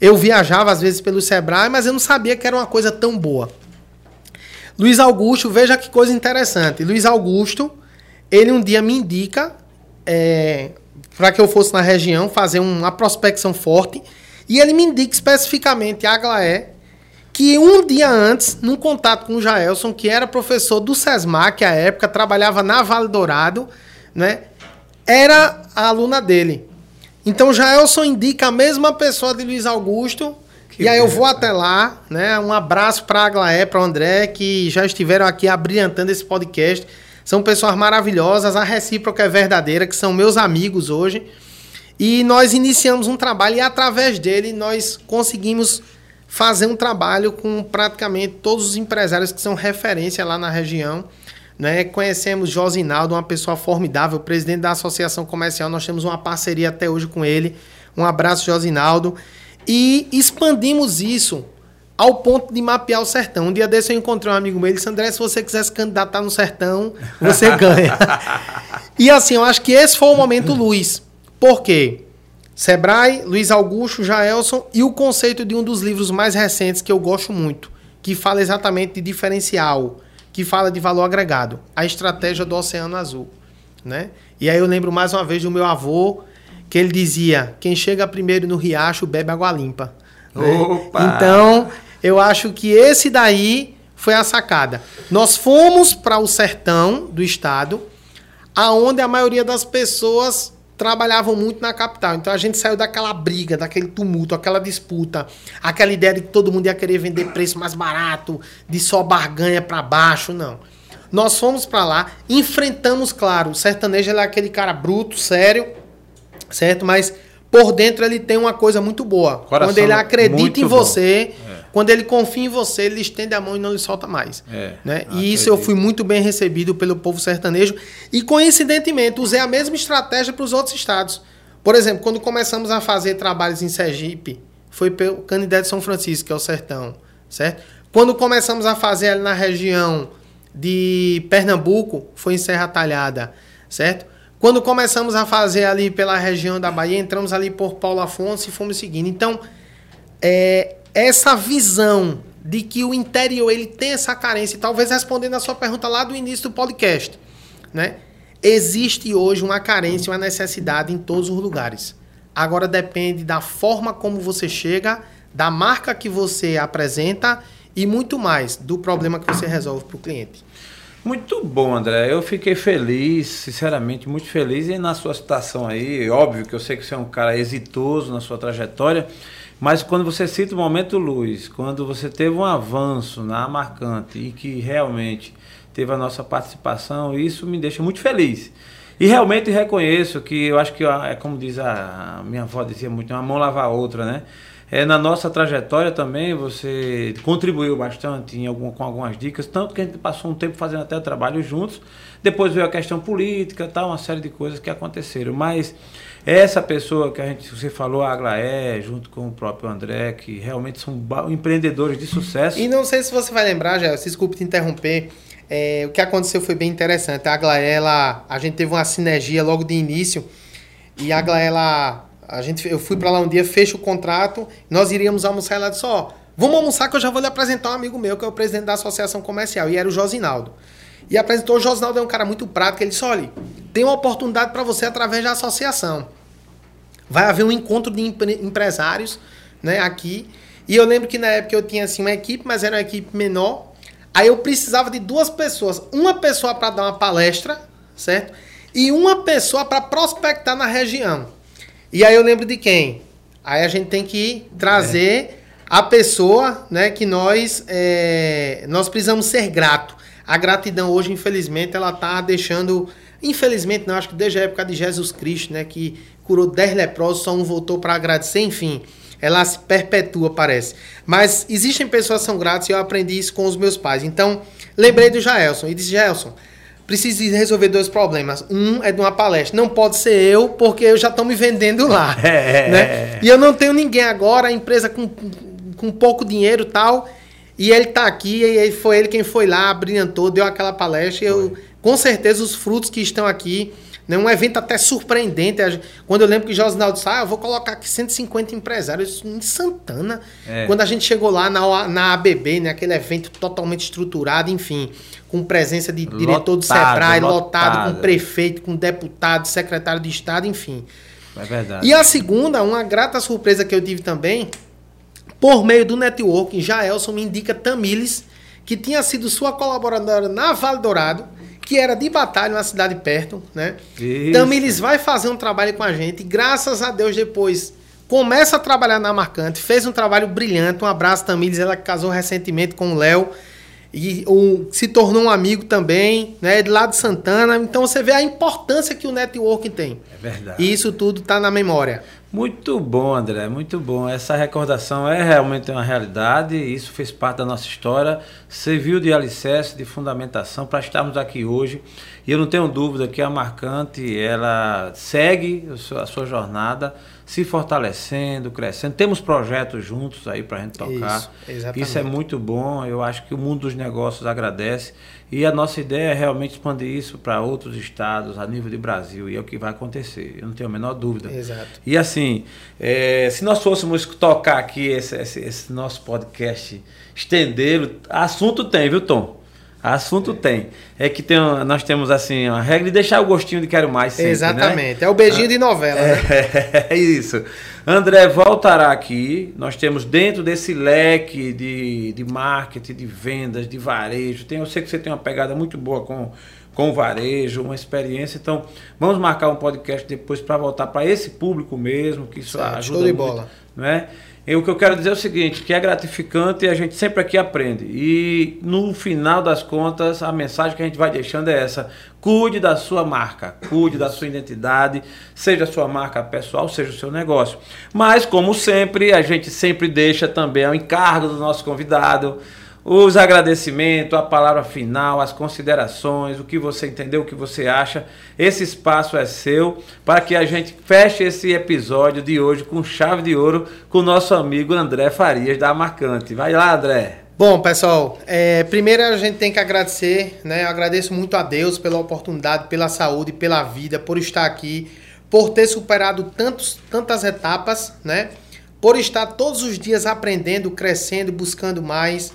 Eu viajava às vezes pelo Sebrae, mas eu não sabia que era uma coisa tão boa. Luiz Augusto, veja que coisa interessante. Luiz Augusto, ele um dia me indica é, para que eu fosse na região fazer uma prospecção forte. E ele me indica especificamente a Aglaé, que um dia antes, num contato com o Jaelson, que era professor do SESMAC à época, trabalhava na Vale Dourado, né? Era a aluna dele. Então Jaelson indica a mesma pessoa de Luiz Augusto. Que e aí eu vou até lá, né? Um abraço para a Aglaé, para o André, que já estiveram aqui abrilhantando esse podcast. São pessoas maravilhosas, a recíproca é verdadeira, que são meus amigos hoje. E nós iniciamos um trabalho e através dele nós conseguimos fazer um trabalho com praticamente todos os empresários que são referência lá na região. Né? Conhecemos Josinaldo, uma pessoa formidável, presidente da Associação Comercial. Nós temos uma parceria até hoje com ele. Um abraço, Josinaldo. E expandimos isso ao ponto de mapear o sertão. Um dia desse eu encontrei um amigo meu, ele disse, André, se você quiser se candidatar no sertão, você [LAUGHS] ganha. e assim, eu acho que esse foi o momento luz. Por quê? Sebrae, Luiz Augusto, Jaelson e o conceito de um dos livros mais recentes que eu gosto muito, que fala exatamente de diferencial, que fala de valor agregado, a estratégia do Oceano Azul, né? E aí eu lembro mais uma vez do meu avô, que ele dizia: quem chega primeiro no riacho bebe água limpa.
Opa!
Então, eu acho que esse daí foi a sacada. Nós fomos para o sertão do estado, aonde a maioria das pessoas trabalhavam muito na capital. Então a gente saiu daquela briga, daquele tumulto, aquela disputa, aquela ideia de que todo mundo ia querer vender preço mais barato, de só barganha para baixo, não. Nós fomos para lá, enfrentamos, claro, o sertanejo é aquele cara bruto, sério, certo? Mas por dentro ele tem uma coisa muito boa. Coração Quando ele acredita em você, é. Quando ele confia em você, ele estende a mão e não lhe solta mais. É, né? E isso eu fui muito bem recebido pelo povo sertanejo. E coincidentemente, usei a mesma estratégia para os outros estados. Por exemplo, quando começamos a fazer trabalhos em Sergipe, foi pelo Canidé de São Francisco, que é o sertão, certo? Quando começamos a fazer ali na região de Pernambuco, foi em Serra Talhada, certo? Quando começamos a fazer ali pela região da Bahia, entramos ali por Paulo Afonso e fomos seguindo. Então, é, essa visão de que o interior ele tem essa carência, talvez respondendo a sua pergunta lá do início do podcast, né? Existe hoje uma carência, uma necessidade em todos os lugares. Agora depende da forma como você chega, da marca que você apresenta e muito mais do problema que você resolve para o cliente.
Muito bom, André. Eu fiquei feliz, sinceramente, muito feliz e na sua citação aí. Óbvio que eu sei que você é um cara exitoso na sua trajetória, mas quando você cita o momento luz, quando você teve um avanço na marcante e que realmente teve a nossa participação, isso me deixa muito feliz. E realmente reconheço que eu acho que é como diz a minha avó dizia muito, uma mão lava a outra, né? É, na nossa trajetória também você contribuiu bastante em algum, com algumas dicas, tanto que a gente passou um tempo fazendo até trabalho juntos. Depois veio a questão política, tal, uma série de coisas que aconteceram. Mas essa pessoa que a gente você falou, a Aglaé, junto com o próprio André, que realmente são empreendedores de sucesso.
E não sei se você vai lembrar, já, desculpe te interromper. É, o que aconteceu foi bem interessante. A Aglaé, ela, a gente teve uma sinergia logo de início. E a Aglaé, ela a gente, eu fui para lá um dia, fecho o contrato, nós iríamos almoçar lá disse, ó, Vamos almoçar que eu já vou lhe apresentar um amigo meu, que é o presidente da associação comercial, e era o Josinaldo. E apresentou o Josinaldo, é um cara muito prático, ele disse, olha, tem uma oportunidade para você através da associação. Vai haver um encontro de empre empresários né, aqui. E eu lembro que na época eu tinha assim, uma equipe, mas era uma equipe menor. Aí eu precisava de duas pessoas. Uma pessoa para dar uma palestra, certo? E uma pessoa para prospectar na região. E aí eu lembro de quem? Aí a gente tem que trazer é. a pessoa né, que nós, é, nós precisamos ser grato. A gratidão hoje, infelizmente, ela está deixando. Infelizmente, não, acho que desde a época de Jesus Cristo, né? Que curou 10 leprosos, só um voltou para agradecer, enfim. Ela se perpetua, parece. Mas existem pessoas que são gratas e eu aprendi isso com os meus pais. Então, lembrei do Jaelson e disse: Jaelson, preciso resolver dois problemas. Um é de uma palestra. Não pode ser eu, porque eu já estou me vendendo lá. [LAUGHS] É. Né? E eu não tenho ninguém agora, a empresa com, com pouco dinheiro tal. E ele está aqui, e foi ele quem foi lá, brilhantou, deu aquela palestra. E eu, com certeza, os frutos que estão aqui. Né, um evento até surpreendente. Quando eu lembro que Josinaldo disse, ah, eu vou colocar aqui 150 empresários em Santana. É. Quando a gente chegou lá na, na ABB, né, aquele evento totalmente estruturado, enfim com presença de diretor lotado, do SEBRAE, lotado, lotado, com prefeito, com deputado, secretário de Estado, enfim.
É verdade.
E a segunda, uma grata surpresa que eu tive também, por meio do networking, Jaelson me indica Tamires, que tinha sido sua colaboradora na Vale Dourado, que era de batalha, uma cidade perto, né? Isso. Tamires vai fazer um trabalho com a gente, graças a Deus depois começa a trabalhar na Marcante, fez um trabalho brilhante, um abraço Tamires, ela casou recentemente com o Léo, e um, se tornou um amigo também, né, de lá de Santana. Então você vê a importância que o networking tem.
É verdade.
E isso tudo está na memória.
Muito bom, André, muito bom. Essa recordação é realmente uma realidade, isso fez parte da nossa história, serviu de alicerce, de fundamentação para estarmos aqui hoje. E eu não tenho dúvida que a Marcante, ela segue a sua jornada, se fortalecendo, crescendo. Temos projetos juntos aí para a gente tocar. Isso, exatamente. Isso é muito bom. Eu acho que o mundo dos negócios agradece. E a nossa ideia é realmente expandir isso para outros estados, a nível de Brasil. E é o que vai acontecer. Eu não tenho a menor dúvida.
Exato.
E assim, é, se nós fôssemos tocar aqui esse, esse, esse nosso podcast, estendê-lo, assunto tem, viu, Tom? Assunto é. tem. É que tem, nós temos assim uma regra de deixar o gostinho de quero mais sempre, né?
Exatamente. Né? É o beijinho de novela,
é, né? [LAUGHS] É isso. André voltará aqui. Nós temos dentro desse leque de, de marketing, de vendas, de varejo. Tem, eu sei que você tem uma pegada muito boa com com o varejo, uma experiência. Então, vamos marcar um podcast depois para voltar para esse público mesmo, que isso certo, ajuda show de muito, bola. Não é? E o que eu quero dizer é o seguinte, que é gratificante e a gente sempre aqui aprende. E no final das contas, a mensagem que a gente vai deixando é essa: cuide da sua marca, cuide da sua identidade, seja a sua marca pessoal, seja o seu negócio. Mas, como sempre, a gente sempre deixa também ao encargo do nosso convidado os agradecimentos, a palavra final, as considerações, o que você entendeu, o que você acha. Esse espaço é seu para que a gente feche esse episódio de hoje com chave de ouro com o nosso amigo André Farias da Marcante. Vai lá, André.
Bom, pessoal, é, primeiro a gente tem que agradecer, né? Eu agradeço muito a Deus pela oportunidade, pela saúde, pela vida, por estar aqui, por ter superado tantos, tantas etapas, né? Por estar todos os dias aprendendo, crescendo, buscando mais.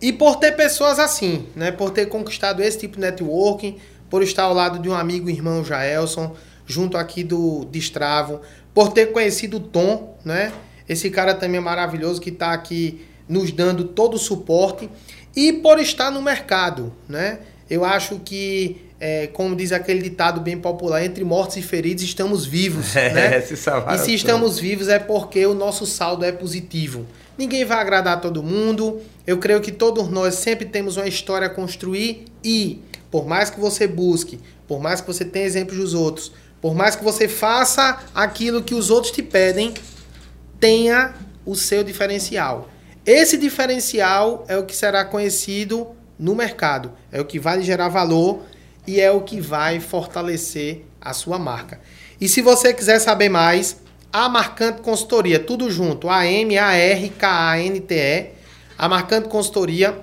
E por ter pessoas assim, né? Por ter conquistado esse tipo de networking, por estar ao lado de um amigo irmão Jaelson, junto aqui do Destravo, por ter conhecido o Tom, né? Esse cara também é maravilhoso que está aqui nos dando todo o suporte e por estar no mercado, né? Eu acho que, é, como diz aquele ditado bem popular, entre mortos e feridos estamos vivos, [LAUGHS] é, né? Se e se estamos vivos é porque o nosso saldo é positivo. Ninguém vai agradar todo mundo. Eu creio que todos nós sempre temos uma história a construir e, por mais que você busque, por mais que você tenha exemplos dos outros, por mais que você faça aquilo que os outros te pedem, tenha o seu diferencial. Esse diferencial é o que será conhecido no mercado, é o que vai gerar valor e é o que vai fortalecer a sua marca. E se você quiser saber mais, a Marcante Consultoria, tudo junto, A-M-A-R-K-A-N-T-E, a Marcante Consultoria,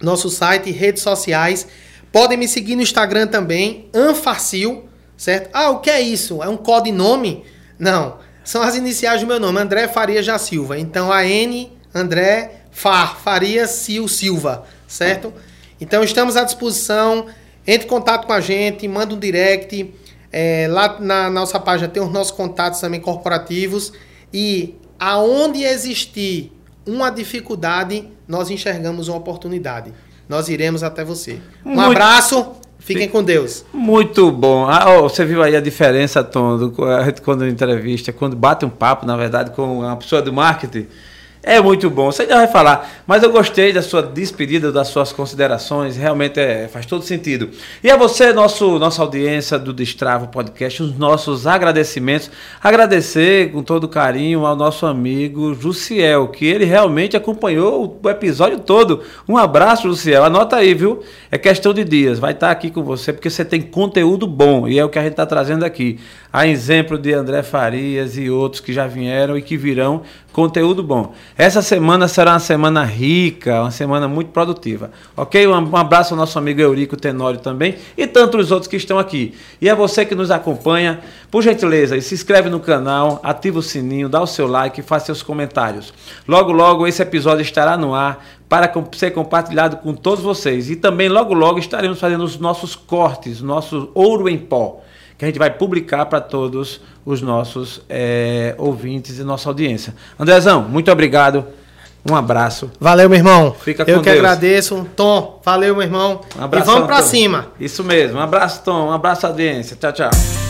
nosso site, redes sociais. Podem me seguir no Instagram também, Anfarcil, certo? Ah, o que é isso? É um codinome? Não, são as iniciais do meu nome, André Faria da Silva. Então, a N, André Far, Faria Sil Silva, certo? Então estamos à disposição. Entre em contato com a gente, manda um direct. É, lá na nossa página tem os nossos contatos também corporativos. E aonde existir uma dificuldade, nós enxergamos uma oportunidade. Nós iremos até você. Um Muito... abraço, fiquem com Deus.
Muito bom. Ah, oh, você viu aí a diferença, Tom, do, quando entrevista, quando bate um papo, na verdade, com uma pessoa do marketing é muito bom. Você já vai falar, mas eu gostei da sua despedida, das suas considerações. Realmente é, faz todo sentido. E a você, nosso, nossa audiência do Destravo Podcast, os nossos agradecimentos. Agradecer com todo carinho ao nosso amigo Jussiel, que ele realmente acompanhou o episódio todo. Um abraço, Jussiel. Anota aí, viu? É questão de dias. Vai estar aqui com você porque você tem conteúdo bom e é o que a gente está trazendo aqui. A exemplo de André Farias e outros que já vieram e que virão conteúdo bom. Essa semana será uma semana rica, uma semana muito produtiva. Ok? Um abraço ao nosso amigo Eurico Tenório também e tantos outros que estão aqui. E a você que nos acompanha, por gentileza, se inscreve no canal, ativa o sininho, dá o seu like faça seus comentários. Logo, logo esse episódio estará no ar para ser compartilhado com todos vocês. E também logo, logo estaremos fazendo os nossos cortes, nosso ouro em pó que a gente vai publicar para todos os nossos é, ouvintes e nossa audiência. Andrezão, muito obrigado. Um abraço.
Valeu, meu irmão. Fica com Eu que Deus. agradeço. Tom, valeu, meu irmão. Um abraço. E vamos para cima.
Isso mesmo. Um abraço, Tom. Um abraço, audiência. Tchau, tchau.